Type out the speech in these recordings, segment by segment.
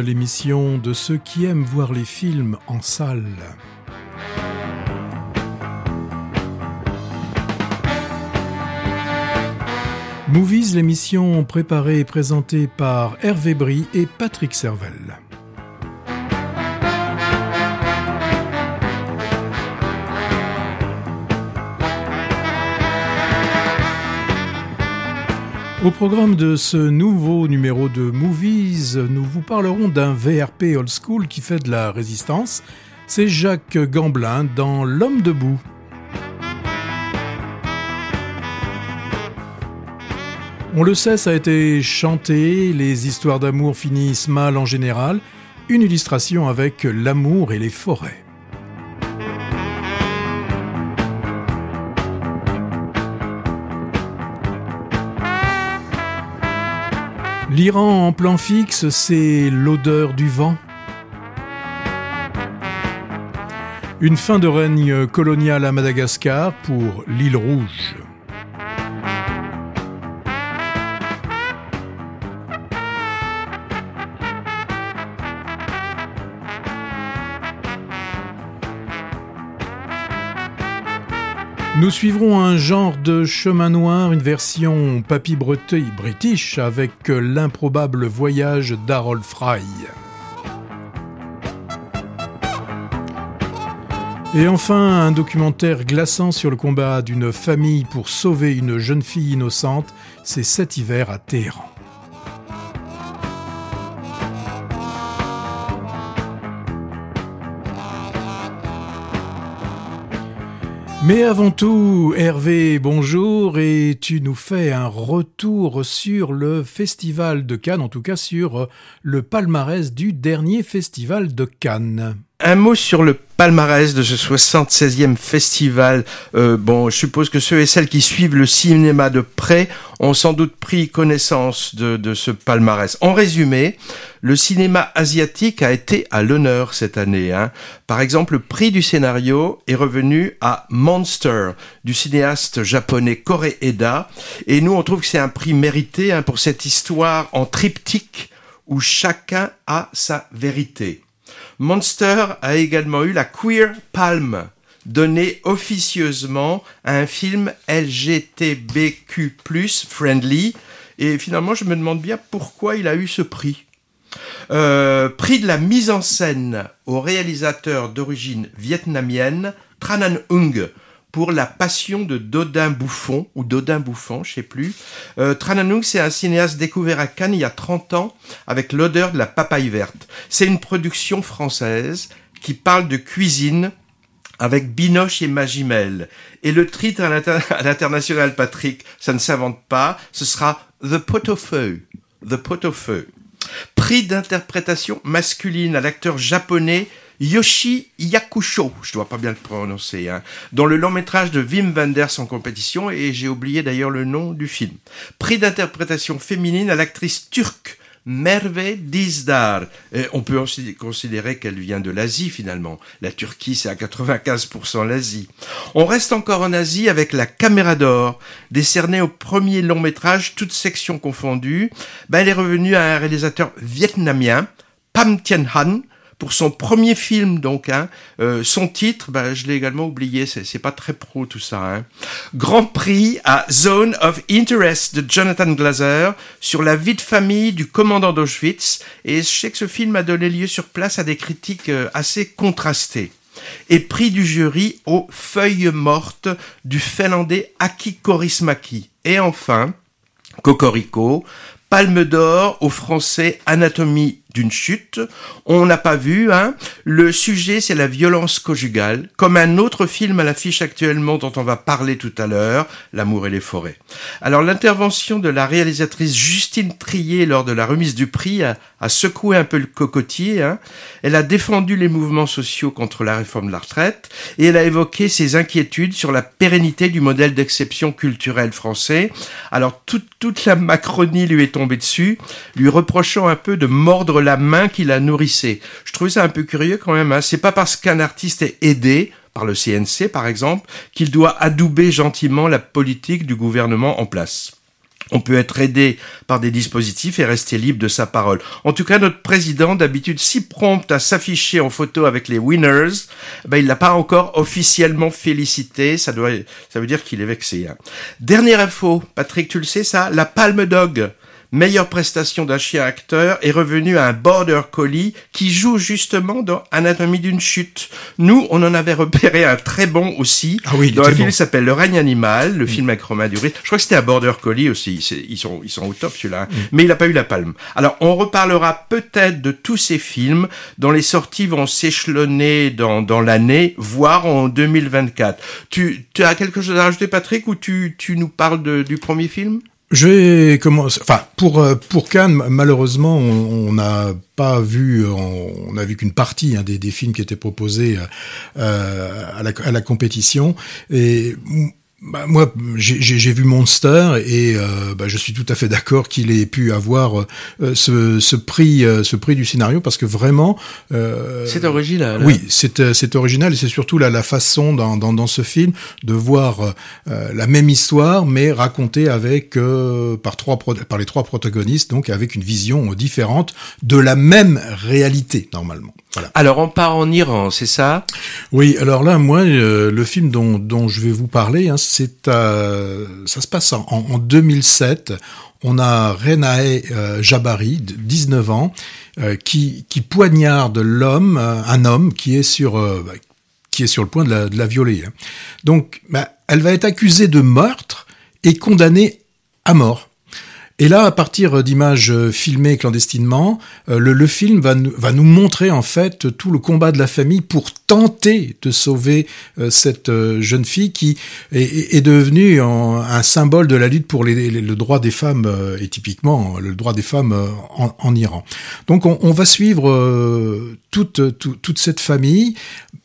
L'émission de ceux qui aiment voir les films en salle. Movies, l'émission préparée et présentée par Hervé Brie et Patrick Servel. Au programme de ce nouveau numéro de Movies, nous vous parlerons d'un VRP old school qui fait de la résistance. C'est Jacques Gamblin dans L'homme debout. On le sait, ça a été chanté, les histoires d'amour finissent mal en général. Une illustration avec l'amour et les forêts. L'Iran en plan fixe, c'est l'odeur du vent. Une fin de règne colonial à Madagascar pour l'île Rouge. Nous suivrons un genre de chemin noir, une version papy breteuil british avec l'improbable voyage d'Harold Fry. Et enfin, un documentaire glaçant sur le combat d'une famille pour sauver une jeune fille innocente, c'est cet hiver à Téhéran. Mais avant tout, Hervé, bonjour, et tu nous fais un retour sur le Festival de Cannes, en tout cas sur le palmarès du dernier Festival de Cannes. Un mot sur le palmarès de ce 76e festival. Euh, bon, je suppose que ceux et celles qui suivent le cinéma de près ont sans doute pris connaissance de, ce palmarès. En résumé, le cinéma asiatique a été à l'honneur cette année. Hein. Par exemple, le prix du scénario est revenu à Monster du cinéaste japonais Kore Eda. Et nous, on trouve que c'est un prix mérité hein, pour cette histoire en triptyque où chacun a sa vérité. Monster a également eu la Queer Palm, donnée officieusement à un film LGTBQ+, friendly, et finalement je me demande bien pourquoi il a eu ce prix. Euh, prix de la mise en scène au réalisateur d'origine vietnamienne Tran Ung pour La Passion de Dodin Bouffon, ou Dodin Bouffon, je sais plus. Euh, Trananung, c'est un cinéaste découvert à Cannes il y a 30 ans avec l'odeur de la papaye verte. C'est une production française qui parle de cuisine avec Binoche et Magimel. Et le titre à l'international, Patrick, ça ne s'invente pas, ce sera The Pot of Feu. The Pot of Feu. Prix d'interprétation masculine à l'acteur japonais Yoshi Yakusho, je dois pas bien le prononcer, hein, dans le long métrage de Wim Wenders en compétition, et j'ai oublié d'ailleurs le nom du film. Prix d'interprétation féminine à l'actrice turque Merve Dizdar. on peut considérer qu'elle vient de l'Asie finalement. La Turquie, c'est à 95% l'Asie. On reste encore en Asie avec la Caméra d'Or, décernée au premier long métrage, toutes sections confondues. Ben, elle est revenue à un réalisateur vietnamien, Pam Tien Han, pour son premier film donc hein, euh, son titre bah, je l'ai également oublié c'est pas très pro tout ça hein. Grand Prix à Zone of Interest de Jonathan Glazer sur la vie de famille du commandant d'Auschwitz. Et je sais que ce film a donné lieu sur place à des critiques euh, assez contrastées. Et prix du jury aux feuilles mortes du finlandais Aki Korismaki. Et enfin Cocorico Palme d'or au français Anatomie d'une chute. On n'a pas vu, hein. Le sujet, c'est la violence conjugale, comme un autre film à l'affiche actuellement dont on va parler tout à l'heure, L'amour et les forêts. Alors, l'intervention de la réalisatrice Justine Trier lors de la remise du prix a, secoué un peu le cocotier, hein. Elle a défendu les mouvements sociaux contre la réforme de la retraite et elle a évoqué ses inquiétudes sur la pérennité du modèle d'exception culturelle français. Alors, toute, toute la Macronie lui est tombée dessus, lui reprochant un peu de mordre la main qui la nourrissait. Je trouvais ça un peu curieux quand même. Hein. C'est pas parce qu'un artiste est aidé par le CNC par exemple qu'il doit adouber gentiment la politique du gouvernement en place. on peut être aidé par des dispositifs et rester libre de sa parole. En tout cas, notre président, d'habitude si prompt à s'afficher en photo avec les winners, ben, il l'a pas encore officiellement félicité. Ça doit, ça veut dire qu'il est vexé. Hein. Dernière info, Patrick, tu le sais ça, la Palme Dog meilleure prestation d'un chien acteur est revenu à un border collie qui joue justement dans Anatomie d'une chute. Nous, on en avait repéré un très bon aussi. Ah oui, dans un film qui s'appelle Le règne animal, le mm. film avec Romain Duris. Je crois que c'était un border collie aussi. Ils sont, ils sont au top celui-là. Mm. Mais il n'a pas eu la palme. Alors, on reparlera peut-être de tous ces films dont les sorties vont s'échelonner dans, dans l'année, voire en 2024. Tu, tu as quelque chose à rajouter, Patrick, ou tu, tu nous parles de, du premier film? Je vais commencer. Enfin, pour euh, pour Cannes, malheureusement, on n'a pas vu, on, a vu qu'une partie hein, des, des, films qui étaient proposés euh, à, la, à la compétition. Et bah, moi, j'ai vu Monster et euh, bah, je suis tout à fait d'accord qu'il ait pu avoir euh, ce, ce, prix, euh, ce prix du scénario parce que vraiment. c'est original. Hein. Oui, c'est c'est original et c'est surtout la, la façon dans, dans, dans, ce film de voir la même histoire mais racontée avec par trois par les trois protagonistes donc avec une vision différente de la même réalité normalement. Voilà. Alors on part en Iran, c'est ça? Oui, alors là, moi, le film dont, dont je vais vous parler, hein, c'est euh, ça se passe en, en, 2007. On a Renae euh, Jabari, 19 ans, euh, qui, poignarde l'homme, euh, un homme qui est sur bah, qui est sur le point de la, de la violer. Hein. Donc, bah, elle va être accusée de meurtre et condamnée à mort. Et là, à partir d'images euh, filmées clandestinement, euh, le, film va nous, montrer en fait tout le combat de la famille pour tenter de sauver euh, cette jeune fille qui est, devenue un symbole de la lutte pour le droit des femmes et typiquement le droit des femmes en, Iran. Donc on, va suivre toute cette famille.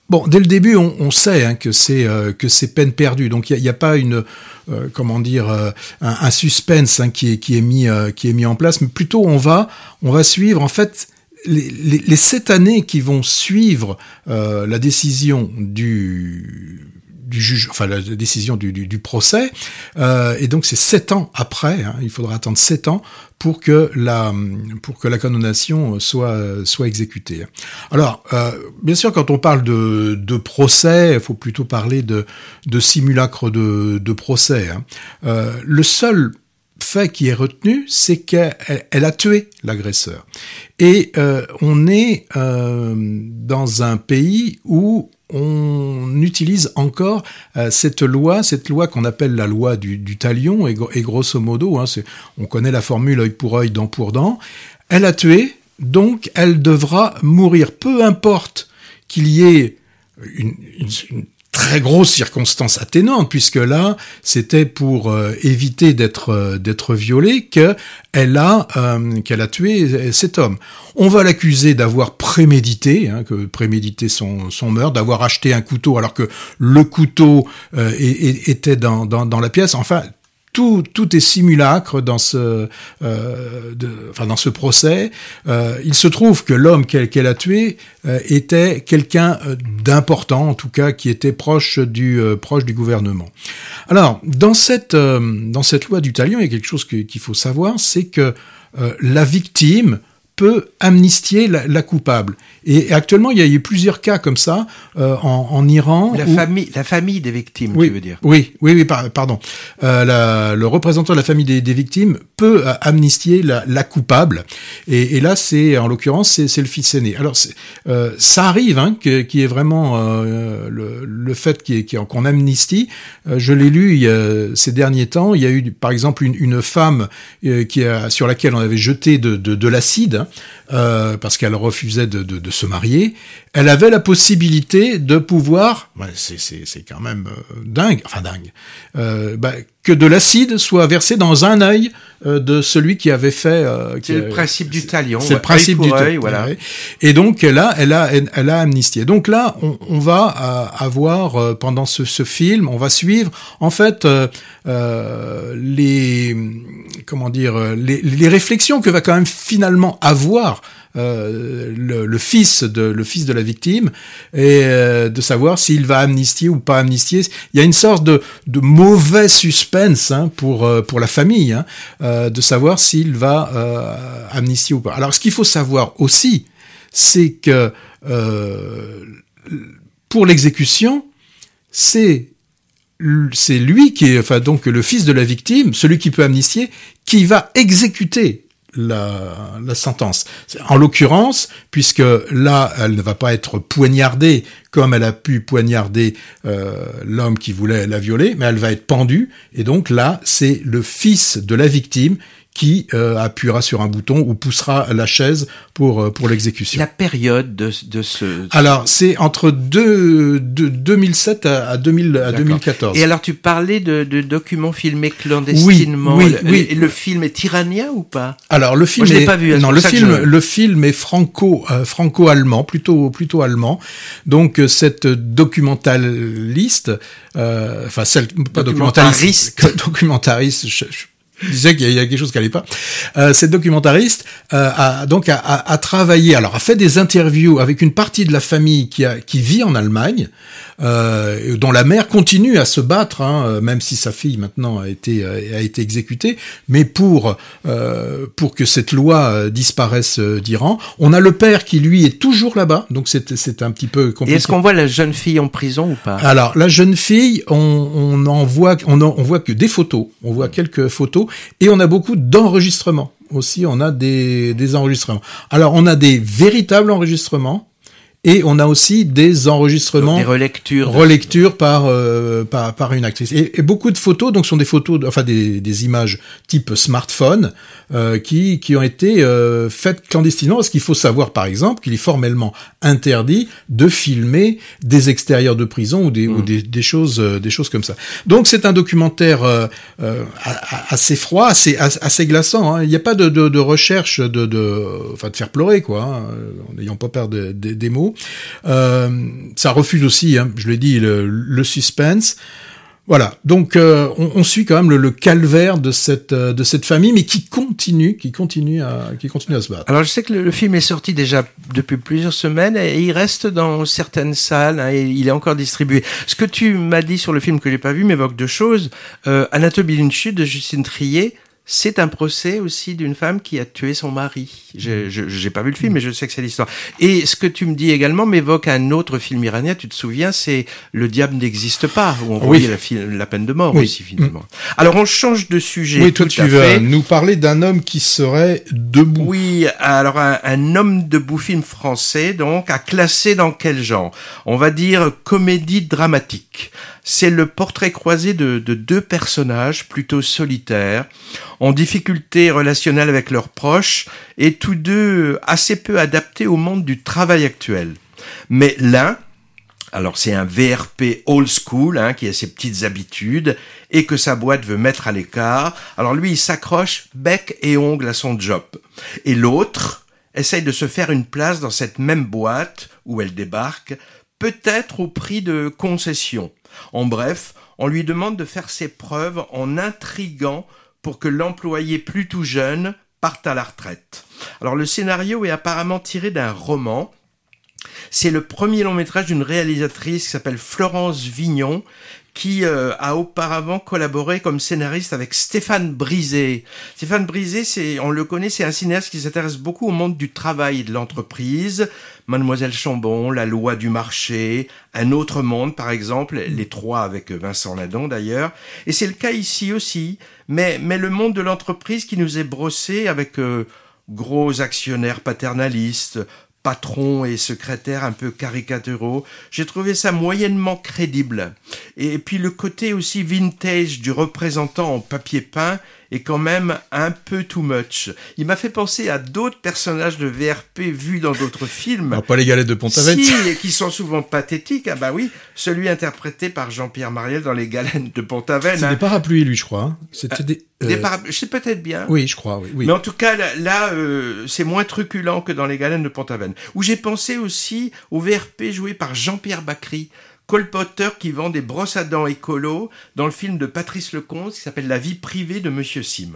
Bon, dès le début, on, sait hein, que c'est que c'est peine perdue. Donc il n'y a, pas une euh, comment dire euh, un, suspense hein, qui est qui est mis euh, qui est mis en place, mais plutôt on va on va suivre en fait les, sept années qui vont suivre la décision du du juge, enfin la décision du, du, du procès, euh, et donc c'est sept ans après. Hein, il faudra attendre sept ans pour que la pour que la condamnation soit soit exécutée. Alors, euh, bien sûr, quand on parle de, de procès, il faut plutôt parler de de simulacre de, de procès. Hein. Euh, le seul fait qui est retenu, c'est qu'elle elle a tué l'agresseur. Et euh, on est euh, dans un pays où on utilise encore euh, cette loi, cette loi qu'on appelle la loi du, du talion, et, grosso modo, hein, on connaît la formule œil pour œil, dent pour dent. Elle a tué, donc elle devra mourir, peu importe qu'il y ait une, une, une très grosse circonstance atténuante puisque là c'était pour euh, éviter d'être euh, d'être violée que elle a euh, qu'elle a tué cet homme. On va l'accuser d'avoir prémédité, hein, que prémédité son, son meurtre, d'avoir acheté un couteau alors que le couteau était dans, dans, dans la pièce. Enfin, tout, est simulacre dans ce, euh, procès. Euh, il se trouve que l'homme qu'elle qu a tué euh, était quelqu'un d'important, en tout cas qui était proche du gouvernement. Alors dans cette dans cette loi du talion, il y a quelque chose qu'il faut savoir, c'est que la victime peut amnistier la, la, coupable. Et actuellement, il y a eu plusieurs cas comme ça euh, en, en, Iran. La, où... famille, la famille des victimes, oui, tu veux dire Oui, oui, oui, pardon. Euh, la, le représentant de la famille des, des victimes peut euh, amnistier la, la coupable. Et, et là, c'est en l'occurrence, c'est le fils aîné. Alors, euh, ça arrive, hein, qui est vraiment euh, le, le, fait qu'on qu amnistie. Euh, je l'ai lu il y a, ces derniers temps. Il y a eu, par exemple, une, une femme qui a, sur laquelle on avait jeté de, de, de l'acide euh, parce qu'elle refusait de, se marier, elle avait la possibilité de pouvoir, c'est quand même euh, dingue, enfin dingue, euh, bah, que de l'acide soit versé dans un œil de celui qui avait fait. Euh, c'est le principe du talion. C'est le principe du talion. Voilà. Et donc là, elle a, elle, elle a amnistié. Donc là, on, on va euh, avoir euh, pendant ce, ce, film, on va suivre en fait les comment dire les, les réflexions que va quand même finalement avoir euh, le, fils de le fils de la victime et euh, de savoir s'il va amnistier ou pas amnistier. Il y a une sorte de, de mauvais suspense hein, pour euh, pour la famille hein, de savoir s'il va amnistier ou pas. Alors ce qu'il faut savoir aussi, c'est que pour l'exécution, c'est c'est lui qui est, enfin donc le fils de la victime, celui qui peut amnistier, qui va exécuter la, la sentence. En l'occurrence, puisque là, elle ne va pas être poignardée comme elle a pu poignarder euh, l'homme qui voulait la violer, mais elle va être pendue, et donc là, c'est le fils de la victime qui euh, appuiera sur un bouton ou poussera la chaise pour euh, pour l'exécution. La période de, de ce. Alors c'est entre deux, de 2007 à, à, 2000, à 2014. Et alors tu parlais de, de documents filmés clandestinement. Oui, oui, le, le film est tyrannien ou pas? Alors le film Moi, est pas vu. non le film le film est franco euh, allemand plutôt plutôt allemand. Donc euh, cette documentaliste, euh, enfin celle pas documentariste, je, je, il disait qu'il y a quelque chose qui n'allait pas. Euh, cette documentariste euh, a donc a, a, a, travaillé, alors a fait des interviews avec une partie de la famille qui, a, qui vit en Allemagne, euh, dont la mère continue à se battre, hein, même si sa fille maintenant a été a été exécutée, mais pour euh, pour que cette loi euh, disparaisse euh, d'Iran, on a le père qui lui est toujours là-bas, donc c'est c'est un petit peu compliqué. Et est-ce qu'on voit la jeune fille en prison ou pas? Alors la jeune fille, on, on en voit on, en, on voit que des photos, on voit quelques photos et on a beaucoup d'enregistrements aussi, on a des, des enregistrements. Alors on a des véritables enregistrements, et on a aussi des enregistrements, donc des relectures, relectures par, euh, par par une actrice. Et, et, beaucoup de photos, donc sont des photos, enfin des, des images type smartphone, euh, qui qui ont été euh, faites clandestinement. Parce qu'il faut savoir, par exemple, qu'il est formellement interdit de filmer des extérieurs de prison ou des, mmh. ou des, des choses euh, des choses comme ça. Donc c'est un documentaire euh, euh, assez froid, assez assez glaçant. Hein. Il n'y a pas de, de, de recherche de, de enfin de faire pleurer quoi, hein, en n'ayant pas peur de, de, des mots. Euh, ça refuse aussi, hein, je l'ai dit, le, le, suspense. Voilà, donc euh, on, on, suit quand même le, le, calvaire de cette euh, de cette famille, mais qui continue, qui continue à qui continue à se battre. Alors je sais que le, le film est sorti déjà depuis plusieurs semaines et il reste dans certaines salles hein, et il est encore distribué. Ce que tu m'as dit sur le film que j'ai pas vu m'évoque deux choses. Euh, Anatomie d'une chute de Justine Trier c'est un procès aussi d'une femme qui a tué son mari. Je n'ai pas vu le film, mais je sais que c'est l'histoire. Et ce que tu me dis également m'évoque un autre film iranien, tu te souviens, c'est Le diable n'existe pas, où on oui. voyait la, la, peine de mort oui. aussi finalement. Alors on change de sujet. Oui, toi tu vas nous parler d'un homme qui serait debout. Oui, alors un, un homme debout film français, donc, à classer dans quel genre? On va dire comédie dramatique c'est le portrait croisé de, de, deux personnages plutôt solitaires, en difficulté relationnelle avec leurs proches, et tous deux assez peu adaptés au monde du travail actuel. Mais l'un, alors c'est un VRP old school, hein, qui a ses petites habitudes, et que sa boîte veut mettre à l'écart, alors lui il s'accroche bec et ongle à son job. Et l'autre essaye de se faire une place dans cette même boîte où elle débarque, peut-être au prix de concessions. En bref, on lui demande de faire ses preuves en intriguant pour que l'employé plus tout jeune parte à la retraite. Alors le scénario est apparemment tiré d'un roman. C'est le premier long métrage d'une réalisatrice qui s'appelle Florence Vignon, qui euh, a auparavant collaboré comme scénariste avec Stéphane Brisé. Stéphane Brisé, c'est, on le connaît, c'est un cinéaste qui s'intéresse beaucoup au monde du travail et de l'entreprise. Mademoiselle Chambon, La loi du marché, Un autre monde, par exemple, les trois avec Vincent Ladon d'ailleurs. Et c'est le cas ici aussi, mais, mais le monde de l'entreprise qui nous est brossé avec euh, gros actionnaires paternalistes, patrons et secrétaires un peu caricaturaux. J'ai trouvé ça moyennement crédible. Et puis le côté aussi vintage du représentant en papier peint est quand même un peu too much. Il m'a fait penser à d'autres personnages de VRP vus dans d'autres films. Pas les galettes de Pont-Aven. Si, et qui sont souvent pathétiques. Ah bah oui, celui interprété par Jean-Pierre Mariel dans les galettes de Pont-Aven. C'était hein. des parapluies, lui, je crois. Hein. C'était des... Euh... Des parapluies, je sais peut-être bien. Oui, je crois, oui. oui. Mais en tout cas, là, là euh, c'est moins truculent que dans les galettes de Pont-Aven. Où j'ai pensé aussi au VRP joué par Jean-Pierre Bacry colporteur qui vend des brosses à dents écolo dans le film de Patrice Lecomte qui s'appelle La vie privée de Monsieur Sim.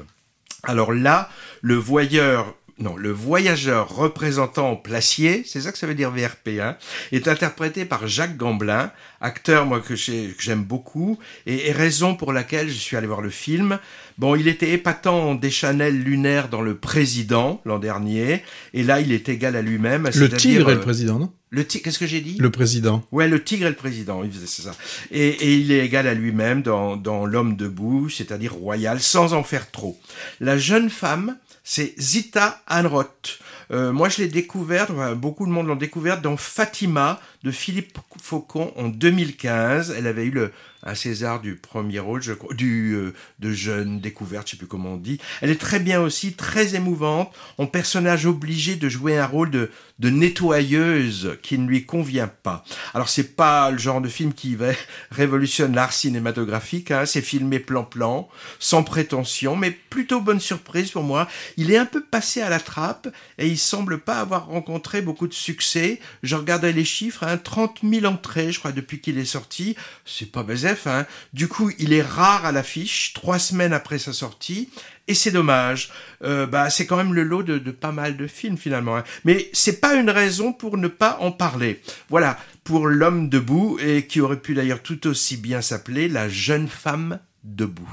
Alors là, le voyeur non, le voyageur représentant Placier, c'est ça que ça veut dire VRP, hein, est interprété par Jacques Gamblin, acteur moi que j'aime beaucoup, et, raison pour laquelle je suis allé voir le film. Bon, il était épatant des Chanel lunaires dans Le Président l'an dernier, et là il est égal à lui-même. Le tigre et le euh, président, non? le qu'est-ce que j'ai dit? Le président. Ouais, le tigre et le président, c'est ça. Et, et, il est égal à lui-même dans, dans L'homme debout, c'est-à-dire royal, sans en faire trop. La jeune femme, c'est Zita Anroth. Euh, moi, je l'ai découverte, beaucoup de monde l'ont découverte dans Fatima de Philippe Faucon en 2015. Elle avait eu le, un César du premier rôle, je crois, du euh, de jeune découverte, je sais plus comment on dit. Elle est très bien aussi, très émouvante, en personnage obligé de jouer un rôle de, de nettoyeuse qui ne lui convient pas. Alors c'est pas le genre de film qui va révolutionne l'art cinématographique, hein, c'est filmé plan-plan, sans prétention, mais plutôt bonne surprise pour moi. Il est un peu passé à la trappe et il semble pas avoir rencontré beaucoup de succès. Je regardais les chiffres, hein, 30 000 entrées, je crois, depuis qu'il est sorti. C'est pas baiser Hein. Du coup, il est rare à l'affiche, trois semaines après sa sortie, et c'est dommage. Euh, bah, c'est quand même le lot de, pas mal de films finalement. Hein. Mais c'est pas une raison pour ne pas en parler. Voilà, pour l'homme debout, et qui aurait pu d'ailleurs tout aussi bien s'appeler la jeune femme debout.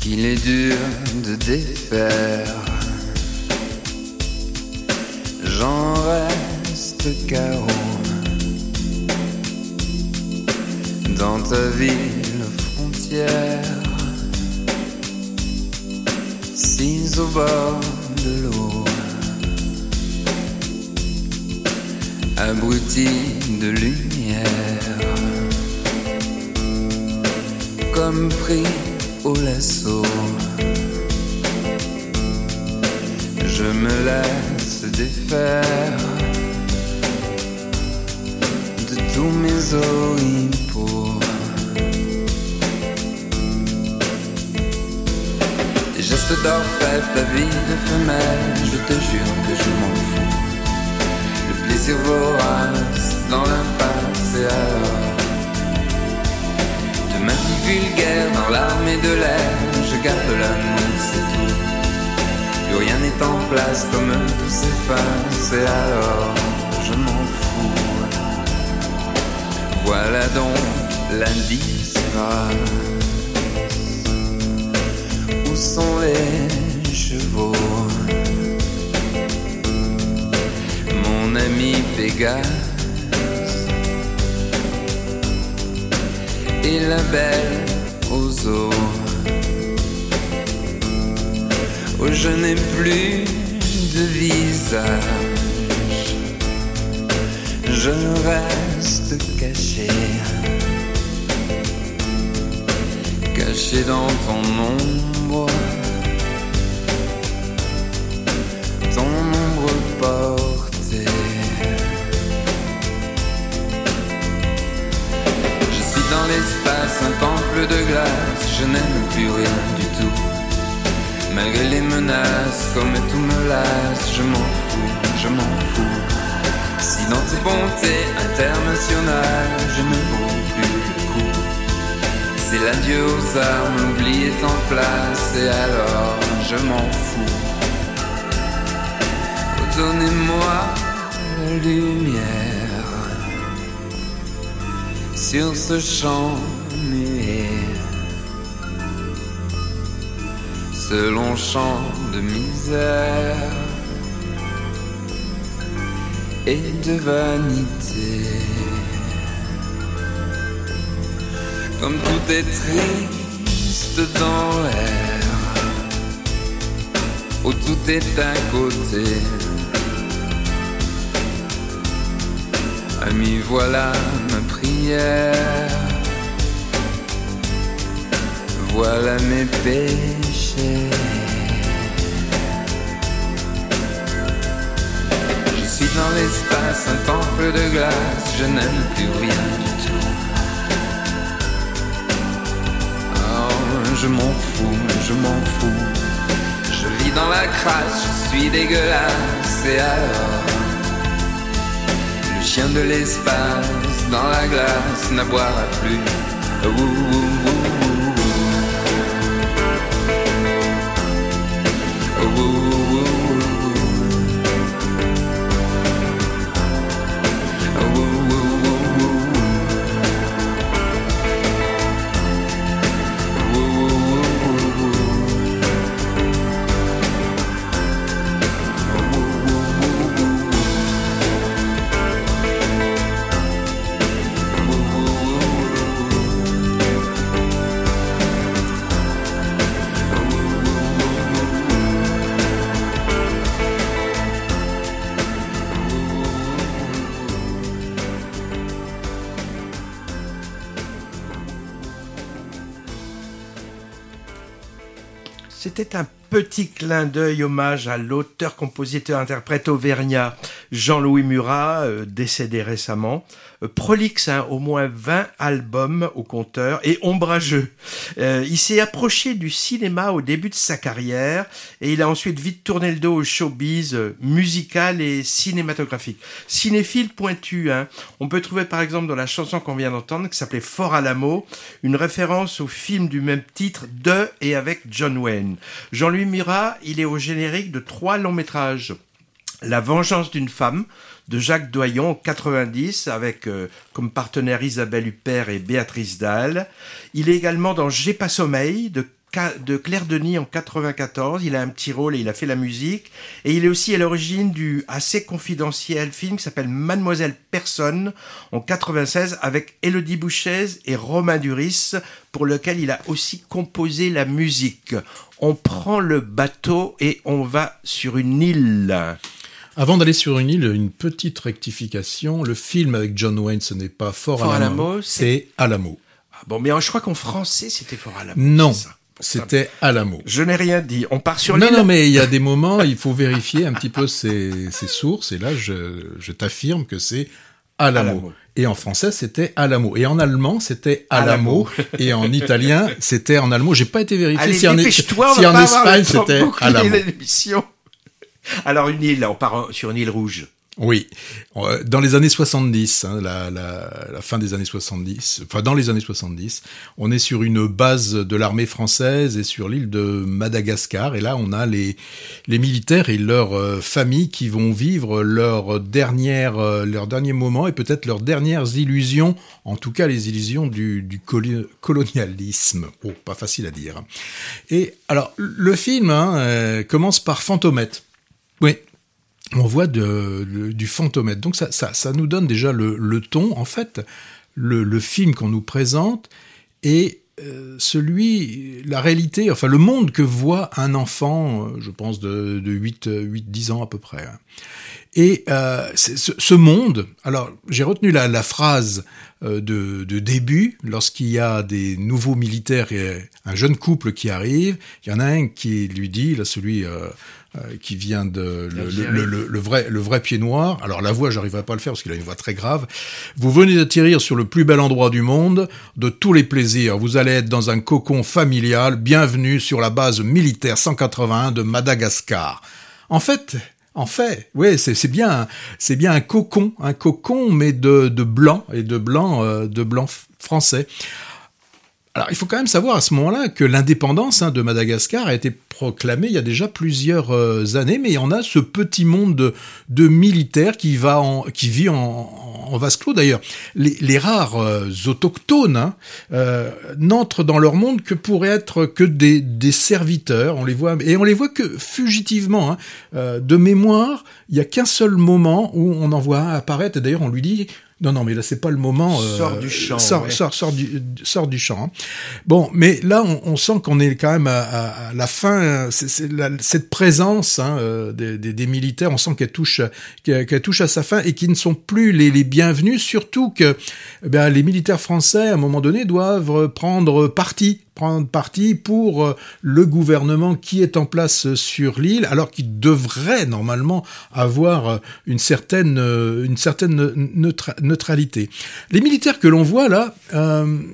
Qu'il est dur de défaire. J'en reste. Dans ta ville frontière, six au bord de l'eau, abruti de lumière, comme pris au lasso. Je me laisse défaire de tous mes oripeaux. Gestes d'orfèvre, ta vie de femelle, je te jure que je m'en fous. Le plaisir vorace dans l'impasse et alors De ma vie vulgaire dans l'armée de l'air, je garde l'amour, c'est tout. Plus rien n'est en place comme tout s'efface et alors je m'en fous. Voilà donc l'indice sont les chevaux Mon ami Pégase et la belle aux eaux. Oh, je n'ai plus de visage, je reste caché. Caché dans ton ombre, ton ombre portée. Je suis dans l'espace, un temple de glace, je n'aime plus rien du tout. Malgré les menaces, comme tout me lasse, je m'en fous, je m'en fous. Si dans tes bontés internationales, je vaux plus c'est l'adieu aux armes, l'oubli est en place et alors je m'en fous. Donnez-moi la lumière sur ce champ muet, ce long champ de misère et de vanité. Comme tout est triste dans l'air, où tout est à côté. Ami, voilà ma prière, voilà mes péchés. Je suis dans l'espace, un temple de glace, je n'aime plus rien du tout. Je m'en fous, je m'en fous. Je vis dans la crasse, je suis dégueulasse et alors? Le chien de l'espace dans la glace n'aboiera plus. C'était un petit clin d'œil hommage à l'auteur, compositeur, interprète auvergnat Jean-Louis Murat, euh, décédé récemment. Euh, prolixe, hein, au moins 20 albums au compteur et ombrageux. Euh, il s'est approché du cinéma au début de sa carrière et il a ensuite vite tourné le dos au showbiz musical et cinématographique. Cinéphile pointu, hein. on peut trouver par exemple dans la chanson qu'on vient d'entendre qui s'appelait Fort à l'amour une référence au film du même titre de et avec John Wayne. Jean-Louis Mira, il est au générique de trois longs métrages. La vengeance d'une femme de Jacques Doyon en 90 avec euh, comme partenaire Isabelle Huppert et Béatrice Dalle. Il est également dans J'ai pas sommeil de de Claire Denis en 94. Il a un petit rôle et il a fait la musique. Et il est aussi à l'origine du assez confidentiel film qui s'appelle Mademoiselle Personne en 96 avec Elodie Bouchez et Romain Duris pour lequel il a aussi composé la musique. On prend le bateau et on va sur une île. Avant d'aller sur une île, une petite rectification. Le film avec John Wayne, ce n'est pas Fort, à Alamo, c'est Alamo. Ah bon, mais je crois qu'en français, c'était Fort Alamo. Non. C'était Alamo. Je n'ai rien dit. On part sur l'île. Non, non, mais il y a des moments, il faut vérifier un petit peu ses, sources. Et là, je, t'affirme que c'est Alamo. Et en français, c'était Alamo. Et en allemand, c'était Alamo. et en italien, c'était en allemand. J'ai pas été vérifié Allez, si en, si en Espagne, c'était Alamo. Alors une île, on part sur une île rouge. Oui, euh, dans les années 70, hein, la, fin des années 70, enfin dans les années 70, on est sur une base de l'armée française et sur l'île de Madagascar. Et là, on a les, militaires et leurs euh, familles qui vont vivre euh, leurs derniers moments et peut-être leurs dernières illusions, en tout cas les illusions du, colonialisme. Oh, pas facile à dire. Et alors, le film hein, commence par Fantomètre. Oui, on voit du fantomètre. Donc ça, ça, nous donne déjà le, ton. En fait, le, film qu'on nous présente est euh, celui, la réalité, enfin le monde que voit un enfant, euh, je pense de, de 8, 8, 10 ans à peu près. Hein. Et euh, ce, monde, alors j'ai retenu la, la phrase de, début, lorsqu'il y a des nouveaux militaires et un jeune couple qui arrive, il y en a un qui lui dit, là celui euh, qui vient de le, le, le, vrai le vrai pied noir. Alors la voix, j'arriverai pas à le faire parce qu'il a une voix très grave. Vous venez d'atterrir sur le plus bel endroit du monde, de tous les plaisirs. Vous allez être dans un cocon familial. Bienvenue sur la base militaire 181 de Madagascar. En fait, en fait, oui, c'est bien, c'est bien un cocon, un cocon, mais de, de blanc et de blanc, euh, de blanc français. Alors, il faut quand même savoir à ce moment-là que l'indépendance hein, de Madagascar a été proclamée il y a déjà plusieurs euh, années, mais il y en a ce petit monde de, militaires qui, va qui vit en, en vase clos. D'ailleurs, les, rares euh, autochtones hein, euh, n'entrent dans leur monde que pour être que des, serviteurs. On les voit et on les voit que fugitivement. Hein. de mémoire, il y a qu'un seul moment où on en voit un apparaître. D'ailleurs, on lui dit non, non, mais là, c'est pas le moment. Euh, sort du champ. Sort, sort, sort, du, sort du champ. Hein. Bon, mais là, on, on sent qu'on est quand même à, à, la fin. C'est, cette présence hein, euh, des, des, des, militaires, on sent qu'elle touche, qu'elle, touche à sa fin et qu'ils ne sont plus les, les bienvenus. Surtout que eh bien, les militaires français, à un moment donné, doivent prendre parti prendre parti pour euh, le gouvernement qui est en place sur l'île, alors qu'il devrait normalement avoir euh, une certaine, euh, une certaine neutralité. Les militaires que l'on voit là,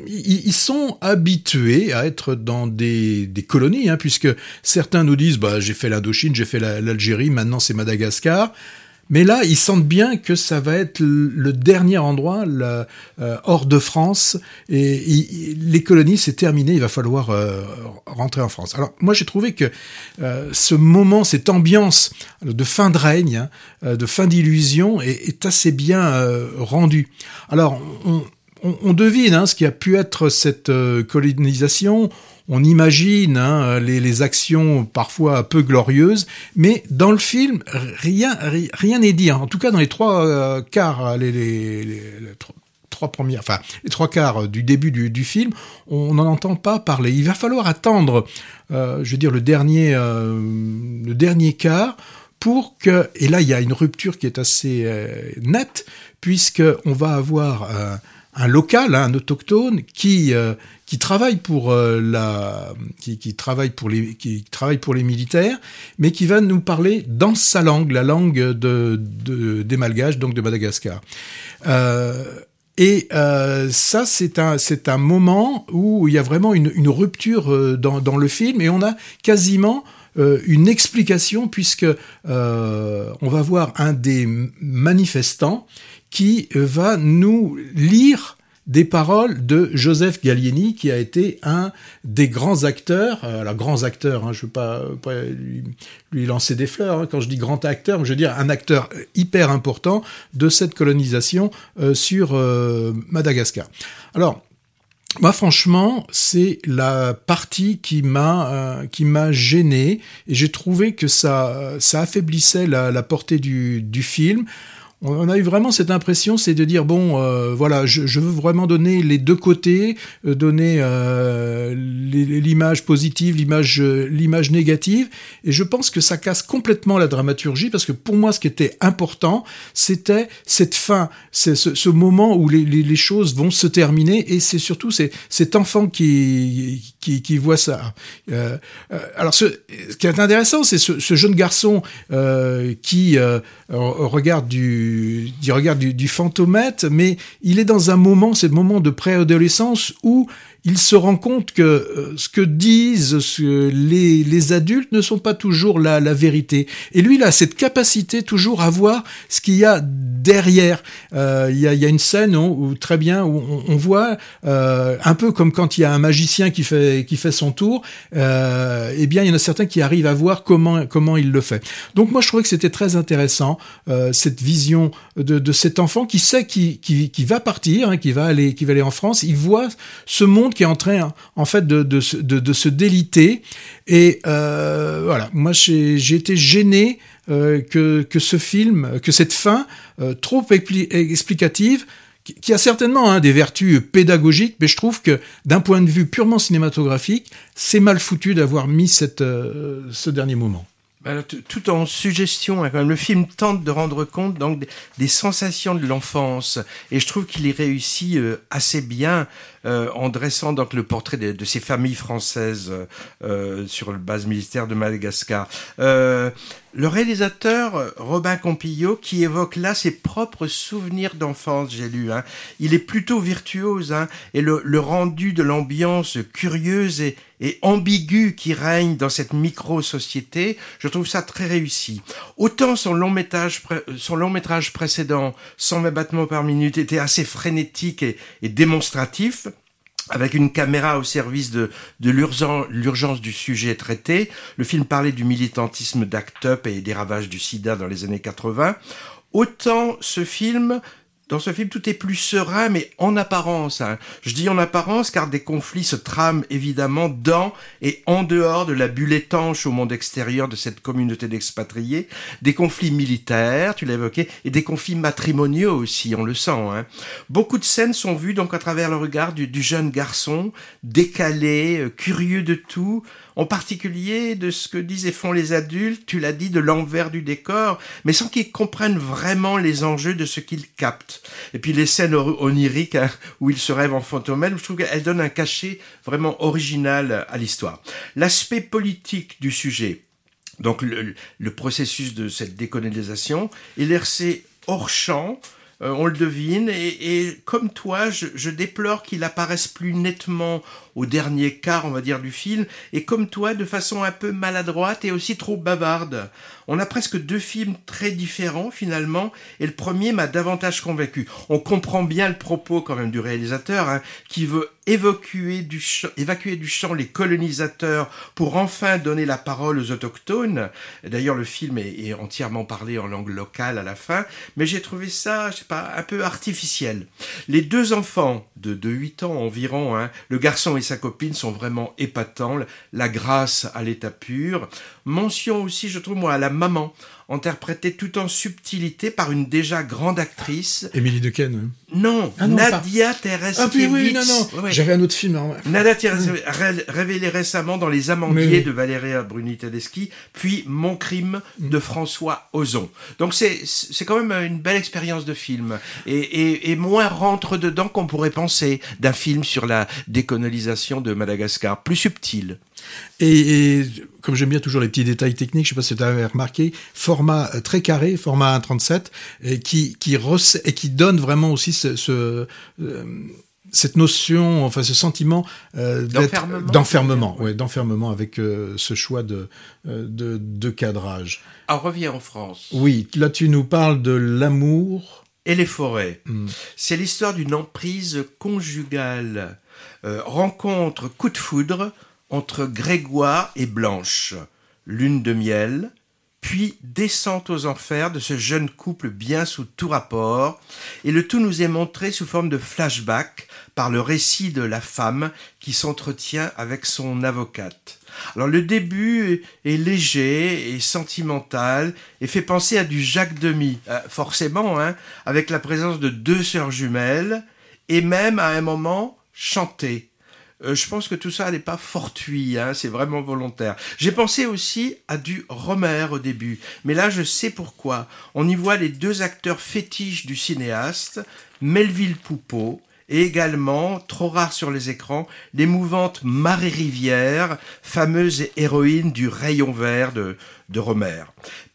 ils, sont habitués à être dans des, des colonies, hein, puisque certains nous disent bah, j'ai fait l'Indochine, j'ai fait l'Algérie, maintenant c'est Madagascar. Mais là, ils sentent bien que ça va être le dernier endroit euh, hors de France. Et, les colonies, c'est terminé. Il va falloir euh, rentrer en France. Alors moi, j'ai trouvé que euh, ce moment, cette ambiance de fin de règne, hein, de fin d'illusion, est, assez bien rendue. Alors, on, on, devine hein, ce qui a pu être cette colonisation on imagine hein, les, actions parfois peu glorieuses, mais dans le film, rien n'est dit. Hein. En tout cas, dans les trois euh, quarts, les, trois premières, enfin les trois quarts du début du, film, on n'en entend pas parler. Il va falloir attendre, euh, je veux dire, le dernier, euh, le dernier quart pour que, et là il y a une rupture qui est assez nette, puisque on va avoir un local, hein, un autochtone, qui qui travaille pour la, qui, qui, travaille pour les, qui travaille pour les militaires, mais qui va nous parler dans sa langue, la langue de, de des Malgaches, donc de Madagascar. Et euh, ça, c'est un, c'est un moment où il y a vraiment une, une rupture euh, dans, dans, le film et on a quasiment euh, une explication puisque euh, on va voir un des manifestants qui va nous lire des paroles de Joseph Gallieni, qui a été un des grands acteurs, euh, grands acteurs, hein, je ne veux pas, lui, lancer des fleurs, hein, quand je dis grand acteur, je veux dire un acteur hyper important de cette colonisation euh, sur euh, Madagascar. Alors, moi, franchement, c'est la partie qui m'a qui m'a gêné. Et j'ai trouvé que ça ça affaiblissait la, la portée du, du film on a eu vraiment cette impression, c'est de dire bon, euh, voilà, je, veux vraiment donner les deux côtés, euh, donner euh, l'image positive, l'image l'image négative, et je pense que ça casse complètement la dramaturgie parce que pour moi, ce qui était important, c'était cette fin, c'est ce, moment où les, choses vont se terminer, et c'est surtout cet enfant qui voit ça. alors, ce, qui est intéressant, c'est ce, ce, jeune garçon qui regarde du du, regard du, fantomètre, mais il est dans un moment, c'est le moment de préadolescence où il se rend compte que euh, ce que disent les, adultes ne sont pas toujours la, la, vérité. Et lui, il a cette capacité toujours à voir ce qu'il y a derrière. Euh, il, y a, une scène où, très bien où on, voit euh, un peu comme quand il y a un magicien qui fait son tour. Eh bien, il y en a certains qui arrivent à voir comment comment il le fait. Donc moi, je trouvais que c'était très intéressant cette vision de, cet enfant qui sait qui, qui, qui va partir, hein, qui va aller qui va aller en France. Il voit ce monde qui est en train en fait de, de, de, se déliter. Et euh, voilà, moi j'ai été gêné euh, que, que ce film, que cette fin euh, trop explicative, qui, a certainement hein, des vertus pédagogiques, mais je trouve que d'un point de vue purement cinématographique, c'est mal foutu d'avoir mis cette, ce dernier moment. Tout en suggestion, hein, le film tente de rendre compte donc des, sensations de l'enfance, et je trouve qu'il y réussit assez bien. Euh, en dressant donc le portrait de, ces familles françaises euh, sur le base militaire de Madagascar. Euh, le réalisateur Robin Compillot qui évoque là ses propres souvenirs d'enfance, j'ai lu. Hein. Il est plutôt virtuose hein, et le, rendu de l'ambiance curieuse et, ambiguë qui règne dans cette micro-société, je trouve ça très réussi. Autant son long métrage, métrage précédent, 120 battements par minute, était assez frénétique et démonstratif, avec une caméra au service de, l'urgence du sujet traité. Le film parlait du militantisme d'Act Up et des ravages du sida dans les années 80. Autant ce film dans ce film, tout est plus serein, mais en apparence. Hein. Je dis en apparence car des conflits se trament évidemment dans et en dehors de la bulle étanche au monde extérieur de cette communauté d'expatriés. Des conflits militaires, tu l'as évoqué, et des conflits matrimoniaux aussi, on le sent. Hein. Beaucoup de scènes sont vues donc à travers le regard du, du jeune garçon, décalé, euh, curieux de tout, en particulier de ce que disent et font les adultes, tu l'as dit, de l'envers du décor, mais sans qu'ils comprennent vraiment les enjeux de ce qu'ils captent. Et puis les scènes oniriques hein, où ils se rêvent en fantôme, je trouve qu'elles donnent un cachet vraiment original à l'histoire. L'aspect politique du sujet, donc le, processus de cette décolonisation, est laissé hors champ, euh, on le devine, et, et comme toi, je, je déplore qu'il apparaisse plus nettement au dernier quart, on va dire, du film, et comme toi, de façon un peu maladroite et aussi trop bavarde. On a presque deux films très différents finalement, et le premier m'a davantage convaincu. On comprend bien le propos quand même du réalisateur, hein, qui veut évacuer du, champ, évacuer du champ les colonisateurs pour enfin donner la parole aux autochtones. D'ailleurs, le film est, entièrement parlé en langue locale à la fin, mais j'ai trouvé ça, je sais pas, un peu artificiel. Les deux enfants de, de 8 ans environ, hein, le garçon et sa copine sont vraiment épatants, la grâce à l'état pur. Mention aussi, je trouve, moi, à la maman, interprété tout en subtilité par une déjà grande actrice. Émilie Dequesne. Non, Ah non, Nadia Tereskevitz. Ah puis oui, non, non. Ouais. J'avais un autre film. hein. Nadia ré- révélée récemment dans Les Amandiers de Valéria Bruni Tedeschi, puis Mon crime Mm. de François Ozon. Donc c'est c'est quand même une belle expérience de film et, et, et moins rentre dedans qu'on pourrait penser d'un film sur la décolonisation de Madagascar, plus subtil. Et, et comme j'aime bien toujours les petits détails techniques, je sais pas si tu avais remarqué, format euh, très carré, format 1.37, et qui qui et qui donne vraiment aussi ce, ce, euh, cette notion, enfin ce sentiment euh, D'enfermement. ouais, d'enfermement avec euh, ce choix de, de de cadrage. On revient en France. Oui, là tu nous parles de l'amour. Et les forêts. Hmm. C'est l'histoire d'une emprise conjugale. Euh, rencontre coup de foudre entre Grégoire et Blanche. Lune de miel, puis descente aux enfers de ce jeune couple bien sous tout rapport, et le tout nous est montré sous forme de flashback par le récit de la femme qui s'entretient avec son avocate. Alors le début est léger et sentimental et fait penser à du Jacques Demy, Euh, forcément, hein, avec la présence de deux sœurs jumelles et même à un moment chanté. Euh, je pense que tout ça n'est pas fortuit, hein, c'est vraiment volontaire. J'ai pensé aussi à du Romer au début, mais là je sais pourquoi. On y voit les deux acteurs fétiches du cinéaste, Melville Poupeau, et également, trop rare sur les écrans, l'émouvante Marie Rivière, fameuse héroïne du rayon vert de, de Romer.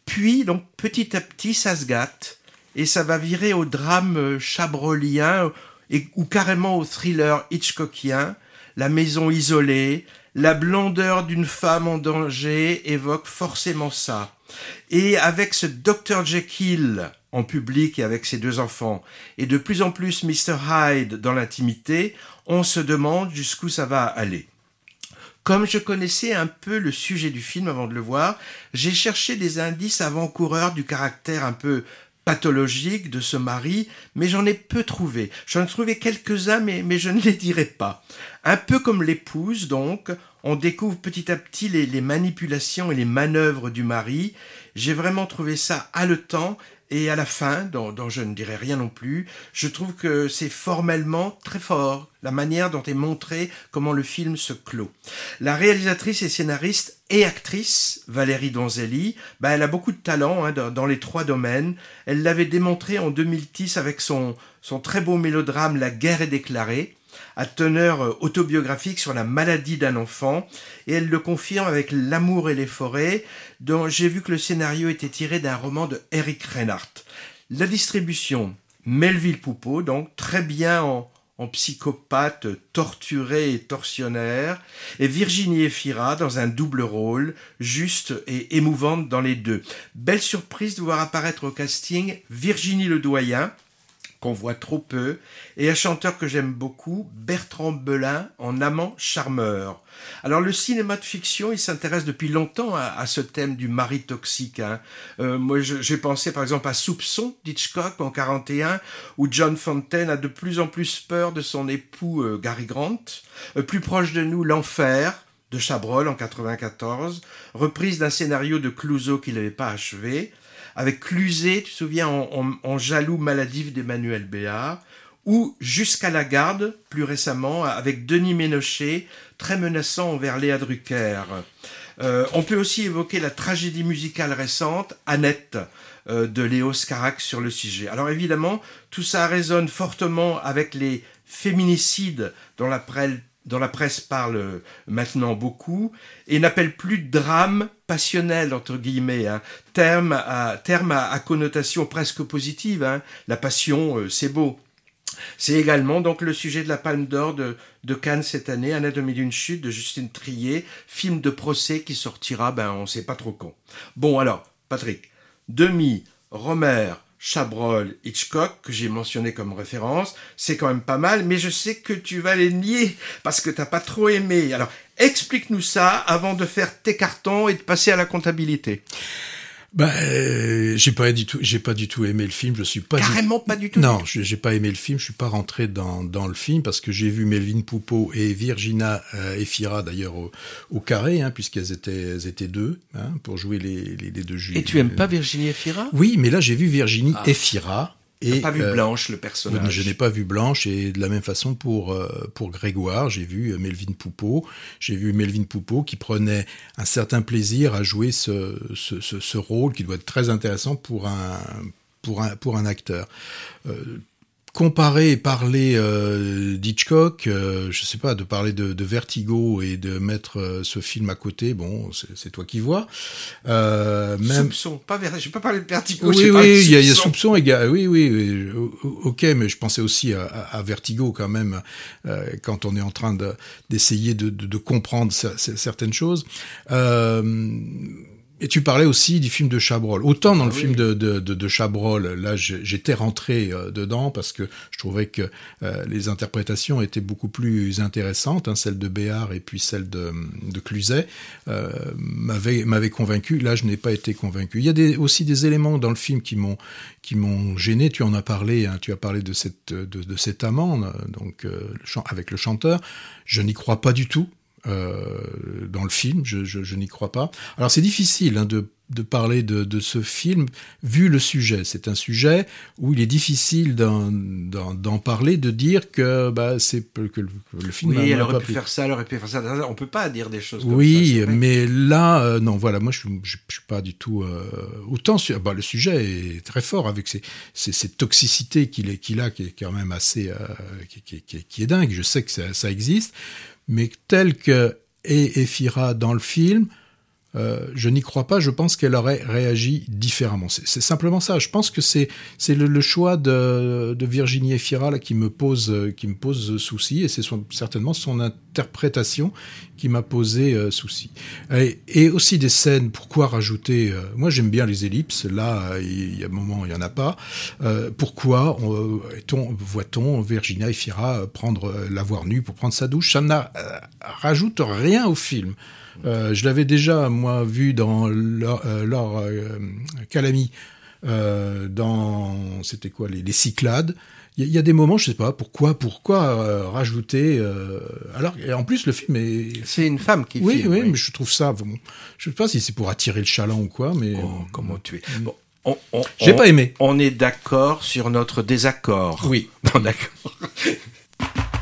Puis, donc, petit à petit, ça se gâte, et ça va virer au drame chabrolien, et, ou carrément au thriller hitchcockien, la maison isolée, la blondeur d'une femme en danger évoque forcément ça. Et avec ce Dr Jekyll en public et avec ses deux enfants, et de plus en plus Mr Hyde dans l'intimité, on se demande jusqu'où ça va aller. Comme je connaissais un peu le sujet du film avant de le voir, j'ai cherché des indices avant-coureurs du caractère un peu pathologique de ce mari, mais j'en ai peu trouvé. J'en ai trouvé quelques-uns, mais, mais je ne les dirai pas. Un peu comme l'épouse, donc, on découvre petit à petit les, manipulations et les manœuvres du mari. J'ai vraiment trouvé ça haletant et à la fin, dont, dont je ne dirai rien non plus, je trouve que c'est formellement très fort, la manière dont est montré comment le film se clôt. La réalisatrice et scénariste et actrice, Valérie Donzelli, bah, elle a beaucoup de talent hein, dans, dans les trois domaines. Elle l'avait démontré en 2010 avec son, son très beau mélodrame La guerre est déclarée à teneur euh, autobiographique sur la maladie d'un enfant, et elle le confirme avec L'amour et les forêts, dont j'ai vu que le scénario était tiré d'un roman de Eric Reinhardt. La distribution, Melville Poupeau, donc très bien en, psychopathe torturé et tortionnaire, et Virginie Efira dans un double rôle, juste et émouvante dans les deux. Belle surprise de voir apparaître au casting Virginie Ledoyen, qu'on voit trop peu, et un chanteur que j'aime beaucoup, Bertrand Belin, en amant charmeur. Alors le cinéma de fiction, il s'intéresse depuis longtemps à, ce thème du mari toxique. Hein. Euh, moi, j'ai pensé par exemple à Soupçon d'Hitchcock en 41, où John Fontaine a de plus en plus peur de son époux euh, Gary Grant. Euh, plus proche de nous, L'Enfer de Chabrol en 94, reprise d'un scénario de Clouseau qu'il n'avait pas achevé avec Cluzet, tu te souviens, en, jaloux maladif d'Emmanuel Béard, ou Jusqu'à la garde, plus récemment, avec Denis Ménochet, très menaçant envers Léa Drucker. Euh, on peut aussi évoquer la tragédie musicale récente, Annette, euh, de Léo Scarac sur le sujet. Alors évidemment, tout ça résonne fortement avec les féminicides dont la presse dont la presse parle maintenant beaucoup, et n'appelle plus drame passionnel, entre guillemets, hein. terme, à, terme à, à, connotation presque positive. Hein. La passion, euh, c'est beau. C'est également donc le sujet de la Palme d'Or de, de, Cannes cette année, Anatomie d'une chute de Justine Trier, film de procès qui sortira, ben on sait pas trop quand. Bon alors, Patrick, Demi, Romer, Chabrol, Hitchcock, que j'ai mentionné comme référence, c'est quand même pas mal, mais je sais que tu vas les nier parce que t'as pas trop aimé. Alors, explique-nous ça avant de faire tes cartons et de passer à la comptabilité. Bah, euh, j'ai pas du tout, j'ai pas du tout aimé le film. Je suis pas carrément pas du tout. Non, j'ai pas aimé le film. Je suis pas rentré dans, dans le film parce que j'ai vu Melvin Poupeau et Virginia euh, Efira d'ailleurs au, au, carré, hein, puisqu'elles étaient, elles étaient deux hein, pour jouer les, les, les deux juifs. Et tu aimes pas Virginie Efira? Oui, mais là j'ai vu Virginie ah. Efira et pas vu euh, Blanche, le personnage. Je n'ai pas vu Blanche, et de la même façon pour, euh, pour Grégoire, j'ai vu euh, Melvin Poupeau. J'ai vu Melvin Poupeau qui prenait un certain plaisir à jouer ce, ce, ce, ce rôle qui doit être très intéressant pour un, pour un, pour un acteur comparer et parler euh, d'Hitchcock, euh, je sais pas, de parler de, de Vertigo et de mettre euh, ce film à côté, bon, c'est toi qui vois. Euh, même... Soupçon, pas ver... je peux pas parler de Vertigo. Oui, oui, il y, a, y a soupçon, et oui, oui, oui, ok, mais je pensais aussi à, à Vertigo quand même, euh, quand on est en train d'essayer de, de, de, comprendre certaines choses. Euh, et tu parlais aussi du film de Chabrol. Autant dans le ah film de, de, de, de Chabrol, là j'étais rentré euh, dedans parce que je trouvais que euh, les interprétations étaient beaucoup plus intéressantes, hein, celle de Béard et puis celle de, de Cluzet, euh, m'avait convaincu. Là je n'ai pas été convaincu. Il y a des, aussi des éléments dans le film qui m'ont qui m'ont gêné. Tu en as parlé, hein, tu as parlé de cette de, de cet amant donc euh, avec le chanteur. Je n'y crois pas du tout. Euh, dans le film, je, je, je n'y crois pas. Alors c'est difficile hein, de, de, parler de, de, ce film vu le sujet. C'est un sujet où il est difficile d'en parler, de dire que bah, c'est que le, le, film. Oui, elle aurait pu faire ça, elle aurait pu faire ça. On peut pas dire des choses comme oui, ça. Oui, mais là, euh, non, voilà, moi je, je, suis pas du tout euh, autant. Sur, bah, le sujet est très fort avec cette toxicité qu'il qu'il a, qui est quand même assez, euh, qui, qui, qui, est dingue. Je sais que ça, ça existe mais tel que est Ephira dans le film, euh, je n'y crois pas. Je pense qu'elle aurait réagi différemment. C'est simplement ça. Je pense que c'est le, le, choix de, de Virginie Efira qui me pose qui me pose souci et c'est certainement son interprétation qui m'a posé euh, souci. Et, et, aussi des scènes. Pourquoi rajouter euh, Moi, j'aime bien les ellipses. Là, il y a un moment, il y en a pas. Euh, pourquoi voit-on Virginie Efira prendre l'avoir nu pour prendre sa douche? Ça ne rajoute rien au film. Euh, je l'avais déjà, moi, vu dans leur, euh, leur euh, Calami, dans, c'était quoi, les, les Cyclades. Il y, y, a des moments, je sais pas, pourquoi, pourquoi euh, rajouter. alors, et en plus, le film est. C'est une femme qui. Oui, filme, oui, oui, mais je trouve ça. Bon, je sais pas si c'est pour attirer le chaland ou quoi, mais. Oh, comment tu es. Bon, J'ai pas aimé. On est d'accord sur notre désaccord. Oui. Bon, d'accord.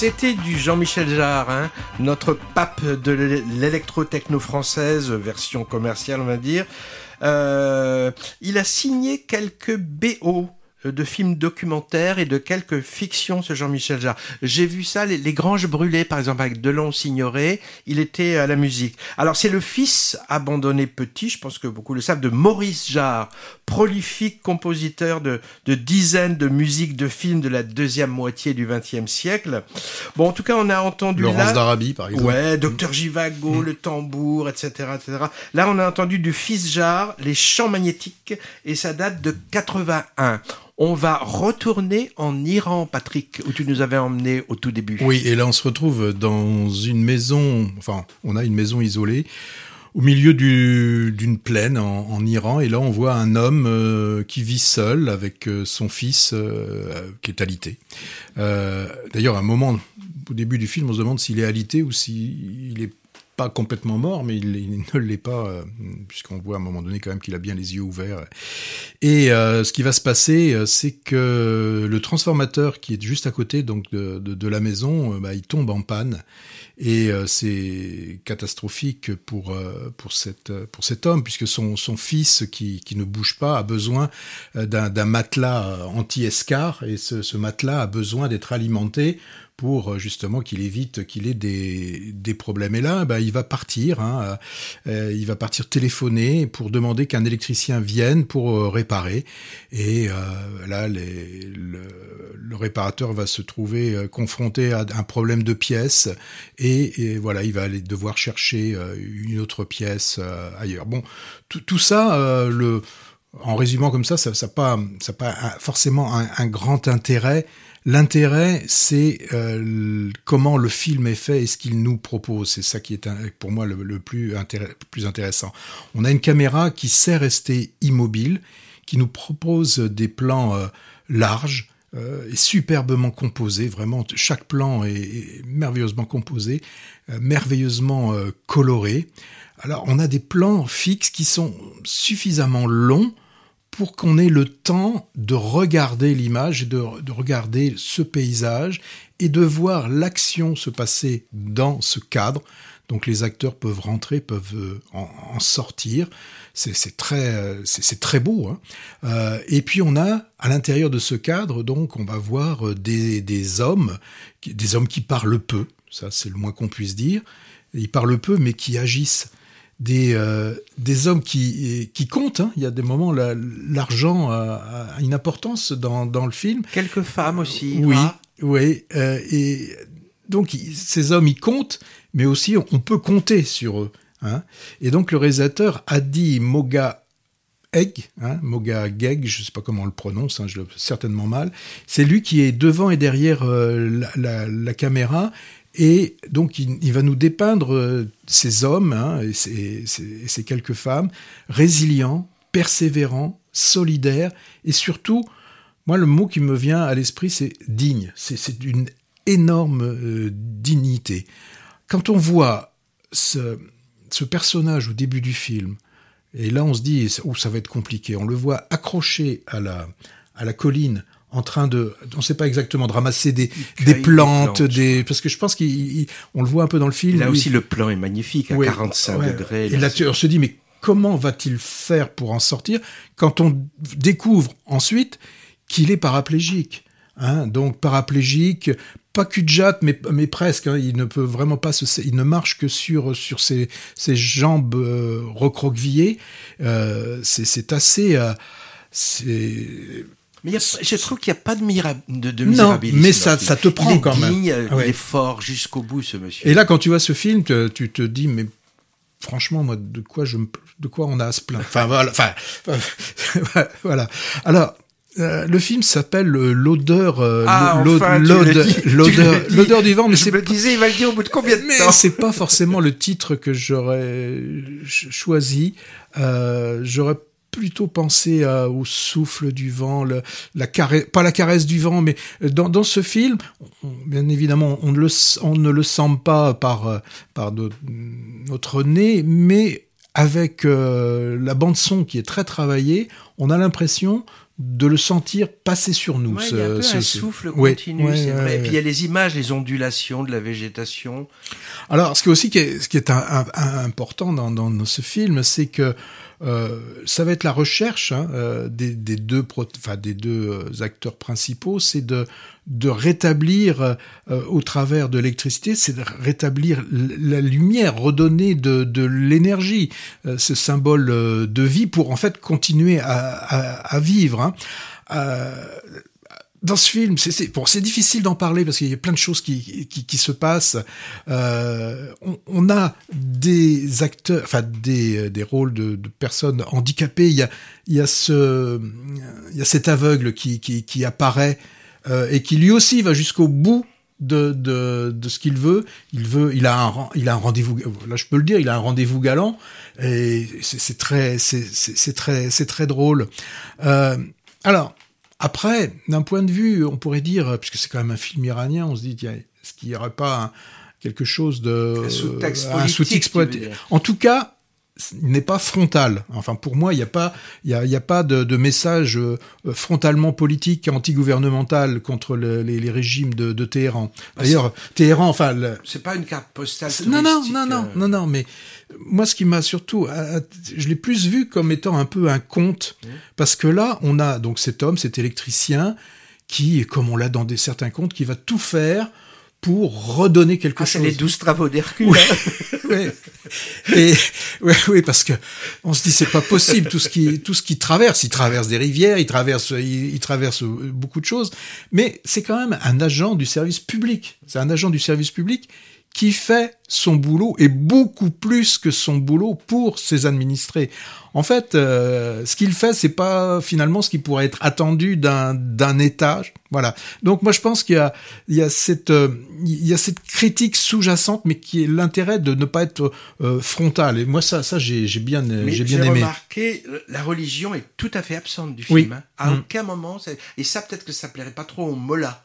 C'était du Jean-Michel Jarre, hein, notre pape de l'électro-techno française, version commerciale on va dire. Euh, il a signé quelques BO de films documentaires et de quelques fictions, ce Jean-Michel Jarre. J'ai vu ça, les, Granges brûlées, par exemple, avec Delon Signoret, il était à la musique. Alors, c'est le fils abandonné petit, je pense que beaucoup le savent, de Maurice Jarre, prolifique compositeur de, de dizaines de musiques de films de la deuxième moitié du XXe siècle. Bon, en tout cas, on a entendu Laurence d'Arabie, par exemple. Ouais, Docteur Givago, mm. le tambour, etc., etc. Là, on a entendu du fils Jarre, les chants magnétiques, et ça date de 81. On va retourner en Iran, Patrick, où tu nous avais emmené au tout début. Oui, et là on se retrouve dans une maison, enfin on a une maison isolée au milieu d'une plaine en, Iran, et là on voit un homme euh, qui vit seul avec euh, son fils euh, qui est alité. D'ailleurs, à un moment, au début du film, on se demande s'il est alité ou s'il est pas complètement mort, mais il, ne l'est pas, euh, puisqu'on voit à un moment donné quand même qu'il a bien les yeux ouverts. Et euh, ce qui va se passer, euh, c'est que le transformateur qui est juste à côté donc de, de, la maison, bah, il tombe en panne. Et c'est catastrophique pour pour cette pour cet homme puisque son son fils qui qui ne bouge pas a besoin d'un matelas anti-escar et ce, ce matelas a besoin d'être alimenté pour euh, justement qu'il évite qu'il ait des, des problèmes. Et là, bah, il va partir, hein, euh, il va partir téléphoner pour demander qu'un électricien vienne pour euh, réparer. Et là, le, réparateur va se trouver confronté à un problème de pièce et, et voilà, il va aller devoir chercher une autre pièce ailleurs. Bon, tout ça, le en résumant comme ça, ça n'a pas, forcément un, grand intérêt L'intérêt, c'est euh, comment le film est fait et ce qu'il nous propose. C'est ça qui est pour moi le, plus, intéressant. On a une caméra qui sait rester immobile, qui nous propose des plans euh, larges, euh, superbement composés. Vraiment, chaque plan est, merveilleusement composé, merveilleusement coloré. Alors, on a des plans fixes qui sont suffisamment longs pour qu'on ait le temps de regarder l'image et de, regarder ce paysage et de voir l'action se passer dans ce cadre. Donc les acteurs peuvent rentrer, peuvent euh, en, sortir. C'est très, euh, très beau. Hein. Euh, et puis on a à l'intérieur de ce cadre, donc on va voir des hommes, des hommes qui parlent peu. Ça c'est le moins qu'on puisse dire. Ils parlent peu, mais qui agissent des, euh, des hommes qui, qui comptent. Hein. Il y a des moments, l'argent a, une importance dans, dans le film. Quelques femmes aussi. Oui, oui. Euh, et donc, ces hommes, ils comptent, mais aussi on peut compter sur eux. Hein. Et donc, le réalisateur Adi Moga Egg, hein, Moga Geg, je ne sais pas comment on le prononce, hein, je le certainement mal. C'est lui qui est devant et derrière euh, la, la, la, caméra et donc, il, va nous dépeindre euh, ces hommes hein, et, ces, quelques femmes résilients, persévérants, solidaires et surtout, moi, le mot qui me vient à l'esprit, c'est digne. C'est d'une énorme euh, dignité. Quand on voit ce, personnage au début du film, et là on se dit, oh, ça va être compliqué, on le voit accroché à la, à la colline en train de, on ne sait pas exactement, de ramasser des, des plantes, des, parce que je pense qu'on le voit un peu dans le film. Là aussi, le plan est magnifique à 45 degrés. Et là, on se dit, mais comment va-t-il faire pour en sortir quand on découvre ensuite qu'il est paraplégique hein Donc paraplégique, pas cul de jatte, mais, mais presque. Hein, il ne peut vraiment pas se, il ne marche que sur sur ses, ses jambes euh, recroquevillées. Euh, c'est assez, euh, c'est mais je trouve qu'il n'y a pas de, de, de misérabilisme. Non, mais ça, ça te prend quand même. Il est fort jusqu'au bout, ce monsieur. Et là, quand tu vois ce film, tu te dis, mais franchement, moi, de quoi je de quoi on a à se plaindre? Enfin voilà, enfin voilà. Alors. Euh, le film s'appelle euh, l'odeur euh, ah, l'odeur l'odeur du vent mais c'est me disais il va le dire au bout de combien de mais temps? c'est pas forcément le titre que j'aurais choisi j'aurais plutôt penser au souffle du vent, la caresse, pas la caresse du vent, mais dans, dans ce film, bien évidemment, on ne, le, on ne le sent pas par, par notre nez, mais avec euh, la bande son qui est très travaillée, on a l'impression de le sentir passer sur nous. il y a un, peu un souffle continu, c'est vrai. Et puis il y a les images, les ondulations de la végétation. Alors, ce qui est aussi qui est, ce qui est important dans, dans, ce film, c'est que euh, ça va être la recherche hein, euh, des, des, deux, enfin, des deux euh, acteurs principaux, c'est de, de rétablir au travers de l'électricité, c'est de rétablir la lumière, redonner de, de l'énergie, ce symbole de vie pour en fait continuer à, à, à vivre. Hein dans ce film, c'est bon, c'est difficile d'en parler parce qu'il y a plein de choses qui, qui, qui se passent. Euh, on, on, a des acteurs, enfin des, des rôles de, de, personnes handicapées. Il y a, il y a ce, il y a cet aveugle qui, qui, qui apparaît euh, et qui lui aussi va jusqu'au bout de, de, de ce qu'il veut. Il veut, il a un, il a un rendez-vous. Là, je peux le dire, il a un rendez-vous galant et c'est très, c'est très, c'est très drôle. Euh, alors. Après, d'un point de vue, on pourrait dire, puisque c'est quand même un film iranien, on se dit, est-ce qu'il n'y aurait pas quelque chose de... Un sous-texte En tout cas, n'est pas frontal. Enfin, pour moi, il n'y a pas, il y a, y a, pas de, de, message euh, frontalement politique, anti-gouvernemental contre le, les, les, régimes de, de Téhéran. Bah, D'ailleurs, Téhéran, enfin, c'est pas une carte postale. Non, non, non, non, euh. non, non, mais moi, ce qui m'a surtout, euh, je l'ai plus vu comme étant un peu un conte, mmh. parce que là, on a donc cet homme, cet électricien, qui, comme on l'a dans des certains contes, qui va tout faire pour redonner quelque ah, chose. les douze travaux d'Hercule. Oui, oui. Oui, oui, parce que on se dit c'est pas possible tout ce qui tout ce qui traverse. Il traverse des rivières, il traverse il, il traverse beaucoup de choses, mais c'est quand même un agent du service public. C'est un agent du service public qui fait son boulot et beaucoup plus que son boulot pour ses administrés. En fait, euh, ce qu'il fait, c'est pas finalement ce qui pourrait être attendu d'un d'un État. Voilà. Donc moi, je pense qu'il y a il y a cette euh, il y a cette critique sous-jacente, mais qui est l'intérêt de ne pas être euh, frontal. Et moi, ça ça j'ai j'ai bien j'ai bien aimé. remarqué, la religion est tout à fait absente du film. Hein. À mm. aucun moment, et ça peut-être que ça plairait pas trop aux mollahs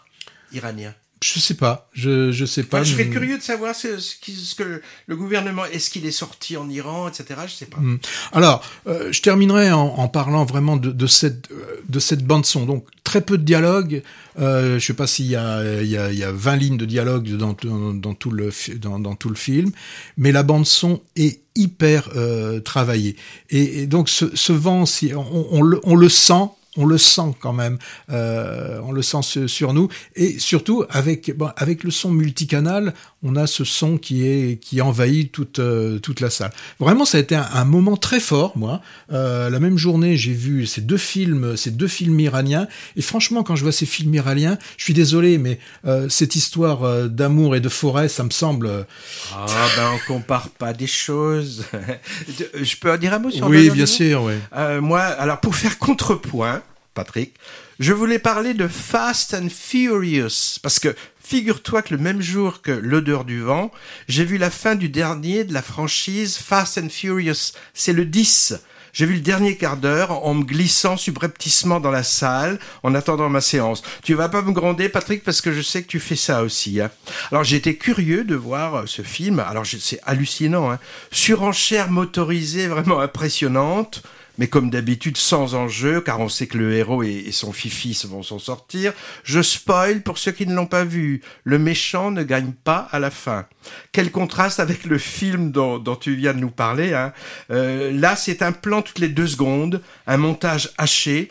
iraniens. Je sais pas, je je sais pas. je serais curieux de savoir ce, ce, que le gouvernement est-ce qu'il est sorti en Iran, etc. Je sais pas. Hmm. Alors, euh, je terminerai en, en, parlant vraiment de, de cette de cette bande son. Donc très peu de dialogue. Euh, je sais pas s'il y a il y a, il y a 20 lignes de dialogue dans, dans, dans tout le dans, dans, tout le film, mais la bande son est hyper euh, travaillée. Et, et, donc ce, ce vent, si on, on, le, on le sent on le sent quand même, euh, on le sent sur nous. Et surtout avec avec le son multicanal, on a ce son qui est qui envahit toute euh, toute la salle. Vraiment, ça a été un, moment très fort. Moi, euh, la même journée, j'ai vu ces deux films, ces deux films iraniens et franchement, quand je vois ces films iraniens, je suis désolé, mais euh, cette histoire d'amour et de forêt, ça me semble. Ah ben on compare pas des choses. je peux en dire un mot sur Oui, bien sûr. Oui. moi, alors pour faire contrepoint. Patrick, je voulais parler de Fast and Furious, parce que figure-toi que le même jour que L'odeur du vent, j'ai vu la fin du dernier de la franchise Fast and Furious. C'est le 10. J'ai vu le dernier quart d'heure en me glissant subrepticement dans la salle en attendant ma séance. Tu vas pas me gronder, Patrick, parce que je sais que tu fais ça aussi. Hein. Alors j'étais curieux de voir euh, ce film. Alors c'est hallucinant. Hein. Surenchère motorisée vraiment impressionnante mais comme d'habitude sans enjeu, car on sait que le héros et, son fifi vont s'en sortir. Je spoil pour ceux qui ne l'ont pas vu. Le méchant ne gagne pas à la fin. Quel contraste avec le film dont, tu viens de nous parler. Hein. Euh, là, c'est un plan toutes les deux secondes, un montage haché,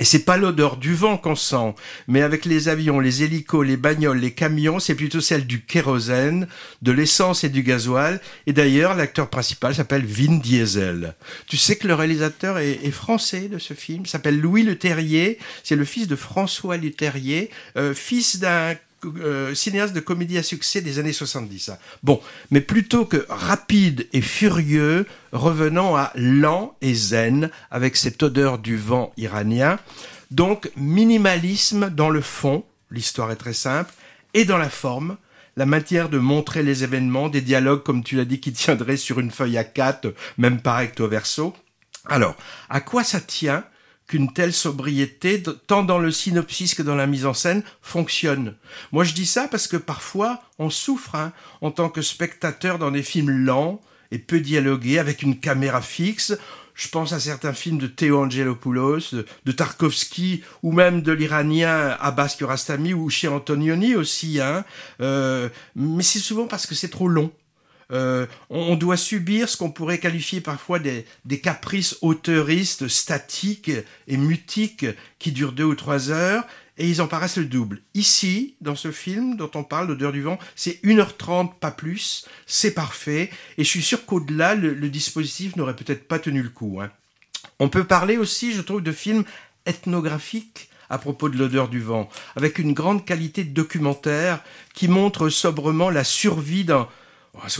et c'est pas l'odeur du vent qu'on sent, mais avec les avions, les hélicos, les bagnoles, les camions, c'est plutôt celle du kérosène, de l'essence et du gasoil. Et d'ailleurs, l'acteur principal s'appelle Vin Diesel. Tu sais que le réalisateur est, français de ce film, s'appelle Louis Le Terrier. C'est le fils de François Le Terrier, euh, fils d'un euh, cinéaste de comédie à succès des années 70. Hein. Bon, mais plutôt que rapide et furieux, revenons à lent et zen avec cette odeur du vent iranien. Donc minimalisme dans le fond, l'histoire est très simple, et dans la forme, la matière de montrer les événements, des dialogues comme tu l'as dit qui tiendraient sur une feuille à quatre, même par recto verso. Alors, à quoi ça tient qu'une telle sobriété, tant dans le synopsis que dans la mise en scène, fonctionne. Moi je dis ça parce que parfois on souffre hein, en tant que spectateur dans des films lents et peu dialogués avec une caméra fixe. Je pense à certains films de Theo Angelopoulos, de, Tarkovsky, ou même de l'Iranien Abbas Kiarostami ou chez Antonioni aussi. Hein. Euh, mais c'est souvent parce que c'est trop long. Euh, on, doit subir ce qu'on pourrait qualifier parfois des, caprices auteuristes statiques et mutiques qui durent deux ou trois heures et ils en paraissent le double. Ici, dans ce film dont on parle, L'odeur du vent, c'est 1h30, pas plus, c'est parfait, et je suis sûr qu'au-delà, le, dispositif n'aurait peut-être pas tenu le coup. Hein. On peut parler aussi, je trouve, de films ethnographiques à propos de l'odeur du vent, avec une grande qualité de documentaire qui montre sobrement la survie d'un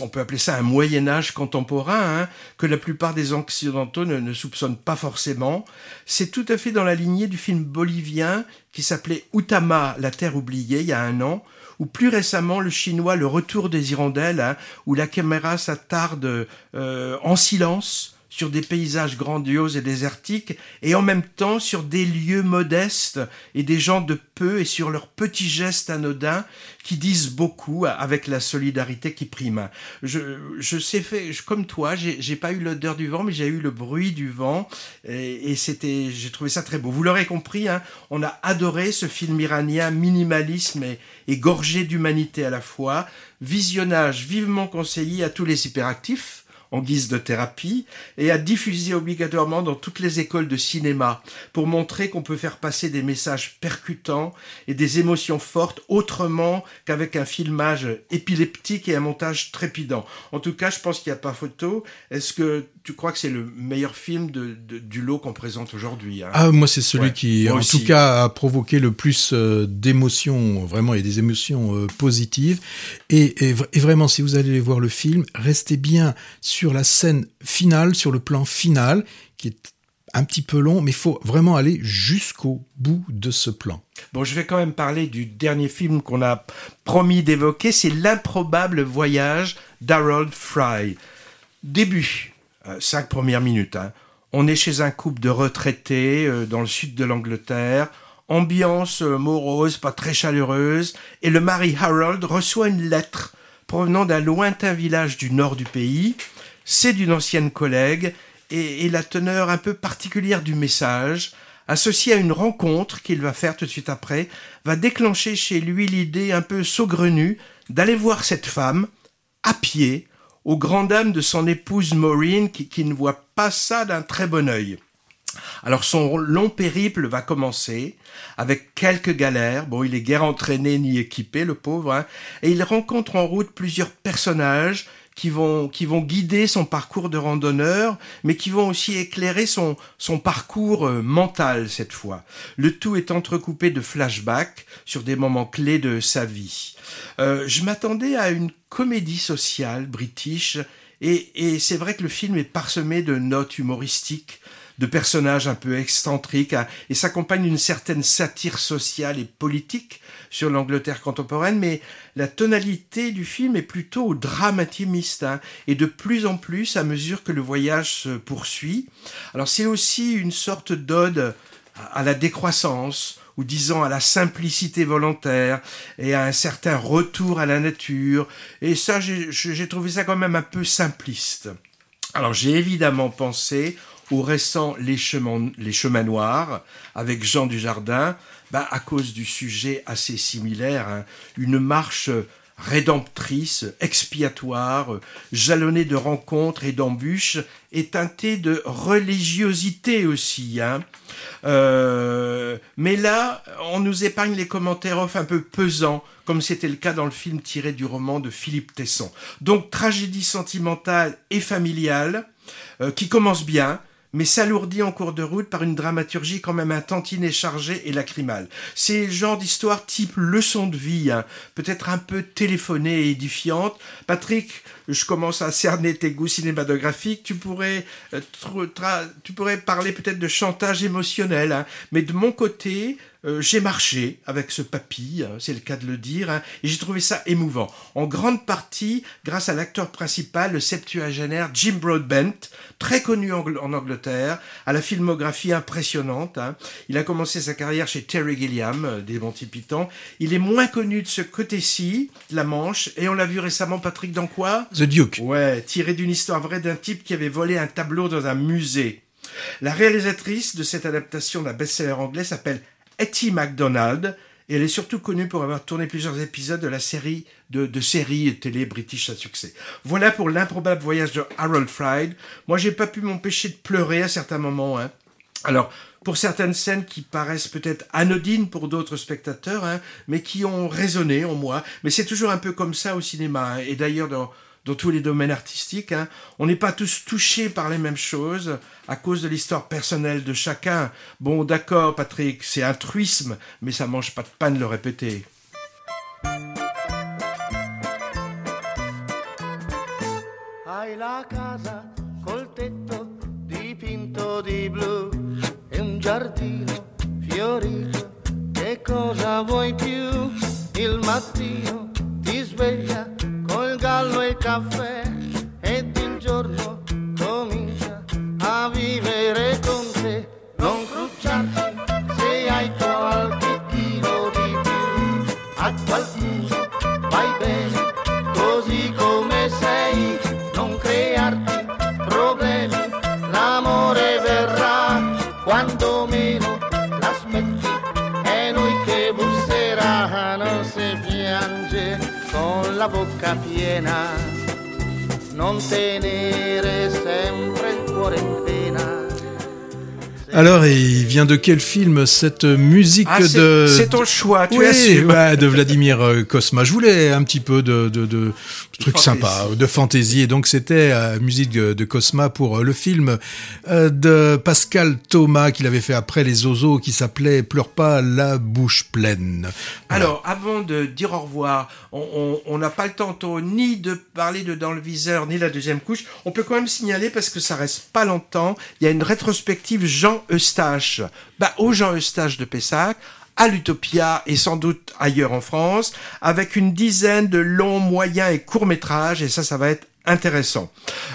on peut appeler ça un Moyen Âge contemporain, hein, que la plupart des Occidentaux ne, soupçonnent pas forcément. C'est tout à fait dans la lignée du film bolivien qui s'appelait Utama, la terre oubliée, il y a un an, ou plus récemment le chinois Le Retour des Hirondelles, hein, où la caméra s'attarde euh, en silence sur des paysages grandioses et désertiques, et en même temps sur des lieux modestes et des gens de peu et sur leurs petits gestes anodins qui disent beaucoup avec la solidarité qui prime. Je, je sais fait, comme toi, j'ai pas eu l'odeur du vent, mais j'ai eu le bruit du vent, et, c'était, j'ai trouvé ça très beau. Vous l'aurez compris, hein, on a adoré ce film iranien, minimalisme et, et gorgé d'humanité à la fois, visionnage vivement conseillé à tous les hyperactifs, en guise de thérapie et à diffuser obligatoirement dans toutes les écoles de cinéma pour montrer qu'on peut faire passer des messages percutants et des émotions fortes autrement qu'avec un filmage épileptique et un montage trépidant. En tout cas, je pense qu'il n'y a pas photo. Est-ce que tu crois que c'est le meilleur film de, du lot qu'on présente aujourd'hui hein? Ah, moi, c'est celui qui, en tout cas, a provoqué le plus euh, d'émotions, vraiment, et des émotions euh, positives. Et, et, et, vraiment, si vous allez voir le film, restez bien sur la scène finale, sur le plan final, qui est un petit peu long, mais il faut vraiment aller jusqu'au bout de ce plan. Bon, je vais quand même parler du dernier film qu'on a promis d'évoquer, c'est L'improbable voyage d'Harold Fry. Début, cinq premières minutes. Hein. On est chez un couple de retraités euh, dans le sud de l'Angleterre. Ambiance euh, morose, pas très chaleureuse. Et le mari Harold reçoit une lettre provenant d'un lointain village du nord du pays. C'est d'une ancienne collègue et, la teneur un peu particulière du message, associée à une rencontre qu'il va faire tout de suite après, va déclencher chez lui l'idée un peu saugrenue d'aller voir cette femme à pied aux grandes dames de son épouse Maureen qui, ne voit pas ça d'un très bon œil. Alors son long périple va commencer avec quelques galères. Bon, il est guère entraîné ni équipé, le pauvre, hein, et il rencontre en route plusieurs personnages qui vont, qui vont guider son parcours de randonneur, mais qui vont aussi éclairer son, son parcours euh, mental cette fois. Le tout est entrecoupé de flashbacks sur des moments clés de sa vie. Euh, je m'attendais à une comédie sociale british, et, et c'est vrai que le film est parsemé de notes humoristiques, de personnages un peu excentriques, hein, et s'accompagne d'une certaine satire sociale et politique sur l'Angleterre contemporaine, mais la tonalité du film est plutôt dramatimiste, hein, et de plus en plus à mesure que le voyage se poursuit. Alors c'est aussi une sorte d'ode à la décroissance, ou disons à la simplicité volontaire et à un certain retour à la nature. Et ça, j'ai trouvé ça quand même un peu simpliste. Alors j'ai évidemment pensé au récent Les Chemins, les chemins Noirs avec Jean Dujardin, bah, à cause du sujet assez similaire, hein. une marche rédemptrice, expiatoire, jalonnée de rencontres et d'embûches, et teintée de religiosité aussi. Hein. Euh, mais là, on nous épargne les commentaires off un peu pesants, comme c'était le cas dans le film tiré du roman de Philippe Tesson. Donc tragédie sentimentale et familiale, euh, qui commence bien, mais s'alourdit en cours de route par une dramaturgie quand même un tantinet chargée et lacrymale. C'est le genre d'histoire type leçon de vie, hein, peut-être un peu téléphonée et édifiante. Patrick, je commence à cerner tes goûts cinématographiques. Tu pourrais, euh, tu pourrais parler peut-être de chantage émotionnel, hein. mais de mon côté, euh, j'ai marché avec ce papy, hein, c'est le cas de le dire, hein, et j'ai trouvé ça émouvant. En grande partie grâce à l'acteur principal, le septuagénaire Jim Broadbent, très connu en, Angleterre, à la filmographie impressionnante. Hein. Il a commencé sa carrière chez Terry Gilliam, euh, des Monty Python. Il est moins connu de ce côté-ci, la Manche, et on l'a vu récemment, Patrick, dans quoi? Duke. Ouais, tiré d'une histoire vraie d'un type qui avait volé un tableau dans un musée. La réalisatrice de cette adaptation d'un best-seller anglais s'appelle Etty MacDonald, et elle est surtout connue pour avoir tourné plusieurs épisodes de la série de, de séries télé british à succès. Voilà pour l'improbable voyage de Harold Fried. Moi, j'ai pas pu m'empêcher de pleurer à certains moments. Hein. Alors, pour certaines scènes qui paraissent peut-être anodines pour d'autres spectateurs, hein, mais qui ont résonné en moi. Mais c'est toujours un peu comme ça au cinéma. Hein. Et d'ailleurs, dans, dans tous les domaines artistiques, hein, on n'est pas tous touchés par les mêmes choses à cause de l'histoire personnelle de chacun. Bon, d'accord, Patrick, c'est un truisme, mais ça mange pas de pain de le répéter. Col gallo e il caffè ed il giorno comincia a vivere la bocca piena. Non tenere sempre il cuore in pena. Alors, il vient de quel film cette musique Ah, de c'est ton choix, tu oui, assumes. ouais, de Vladimir euh, Kosma. Je voulais un petit peu de, de, de trucs Fantaisie. sympas, de fantaisie. Et donc, c'était euh, musique de, de Cosma pour euh, le film euh, de Pascal Thomas qu'il avait fait après Les Ozos qui s'appelait Pleure pas la bouche pleine. Voilà. Alors, avant de dire au revoir, on- n'a pas le temps tôt ni de parler de Dans le viseur, ni la deuxième couche. On peut quand même signaler, parce que ça reste pas longtemps, il y a une rétrospective Jean Eustache. Bah, au Jean Eustache de Pessac, à l'Utopia et sans doute ailleurs en France, avec une dizaine de longs, moyens et courts métrages, et ça, ça va être intéressant.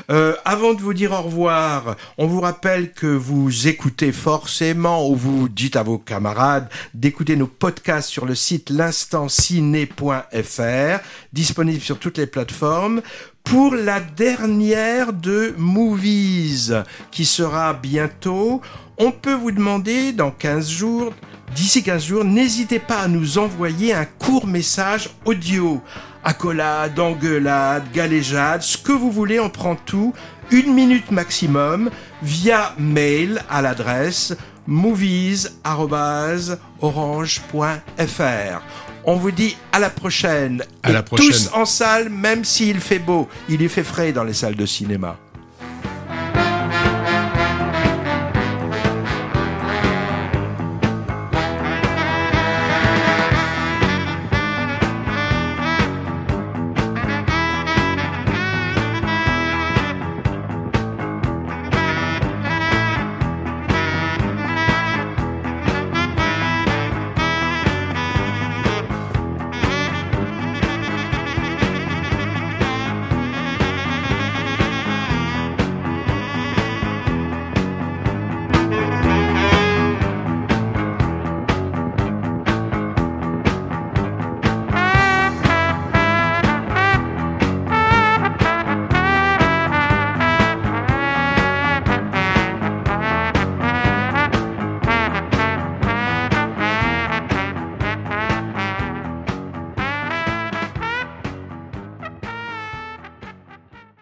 Euh, avant de vous dire au revoir, on vous rappelle que vous écoutez forcément ou vous dites à vos camarades d'écouter nos podcasts sur le site l'instantciné.fr, disponible sur toutes les plateformes. Pour la dernière de Movies, qui sera bientôt, on peut vous demander dans 15 jours D'ici 15 jours, n'hésitez pas à nous envoyer un court message audio. Accolade, engueulade, galéjade, ce que vous voulez, on prend tout. Une minute maximum via mail à l'adresse movies.orange.fr. On vous dit à la prochaine. À Et la prochaine. Tous en salle, même s'il fait beau. Il y fait frais dans les salles de cinéma.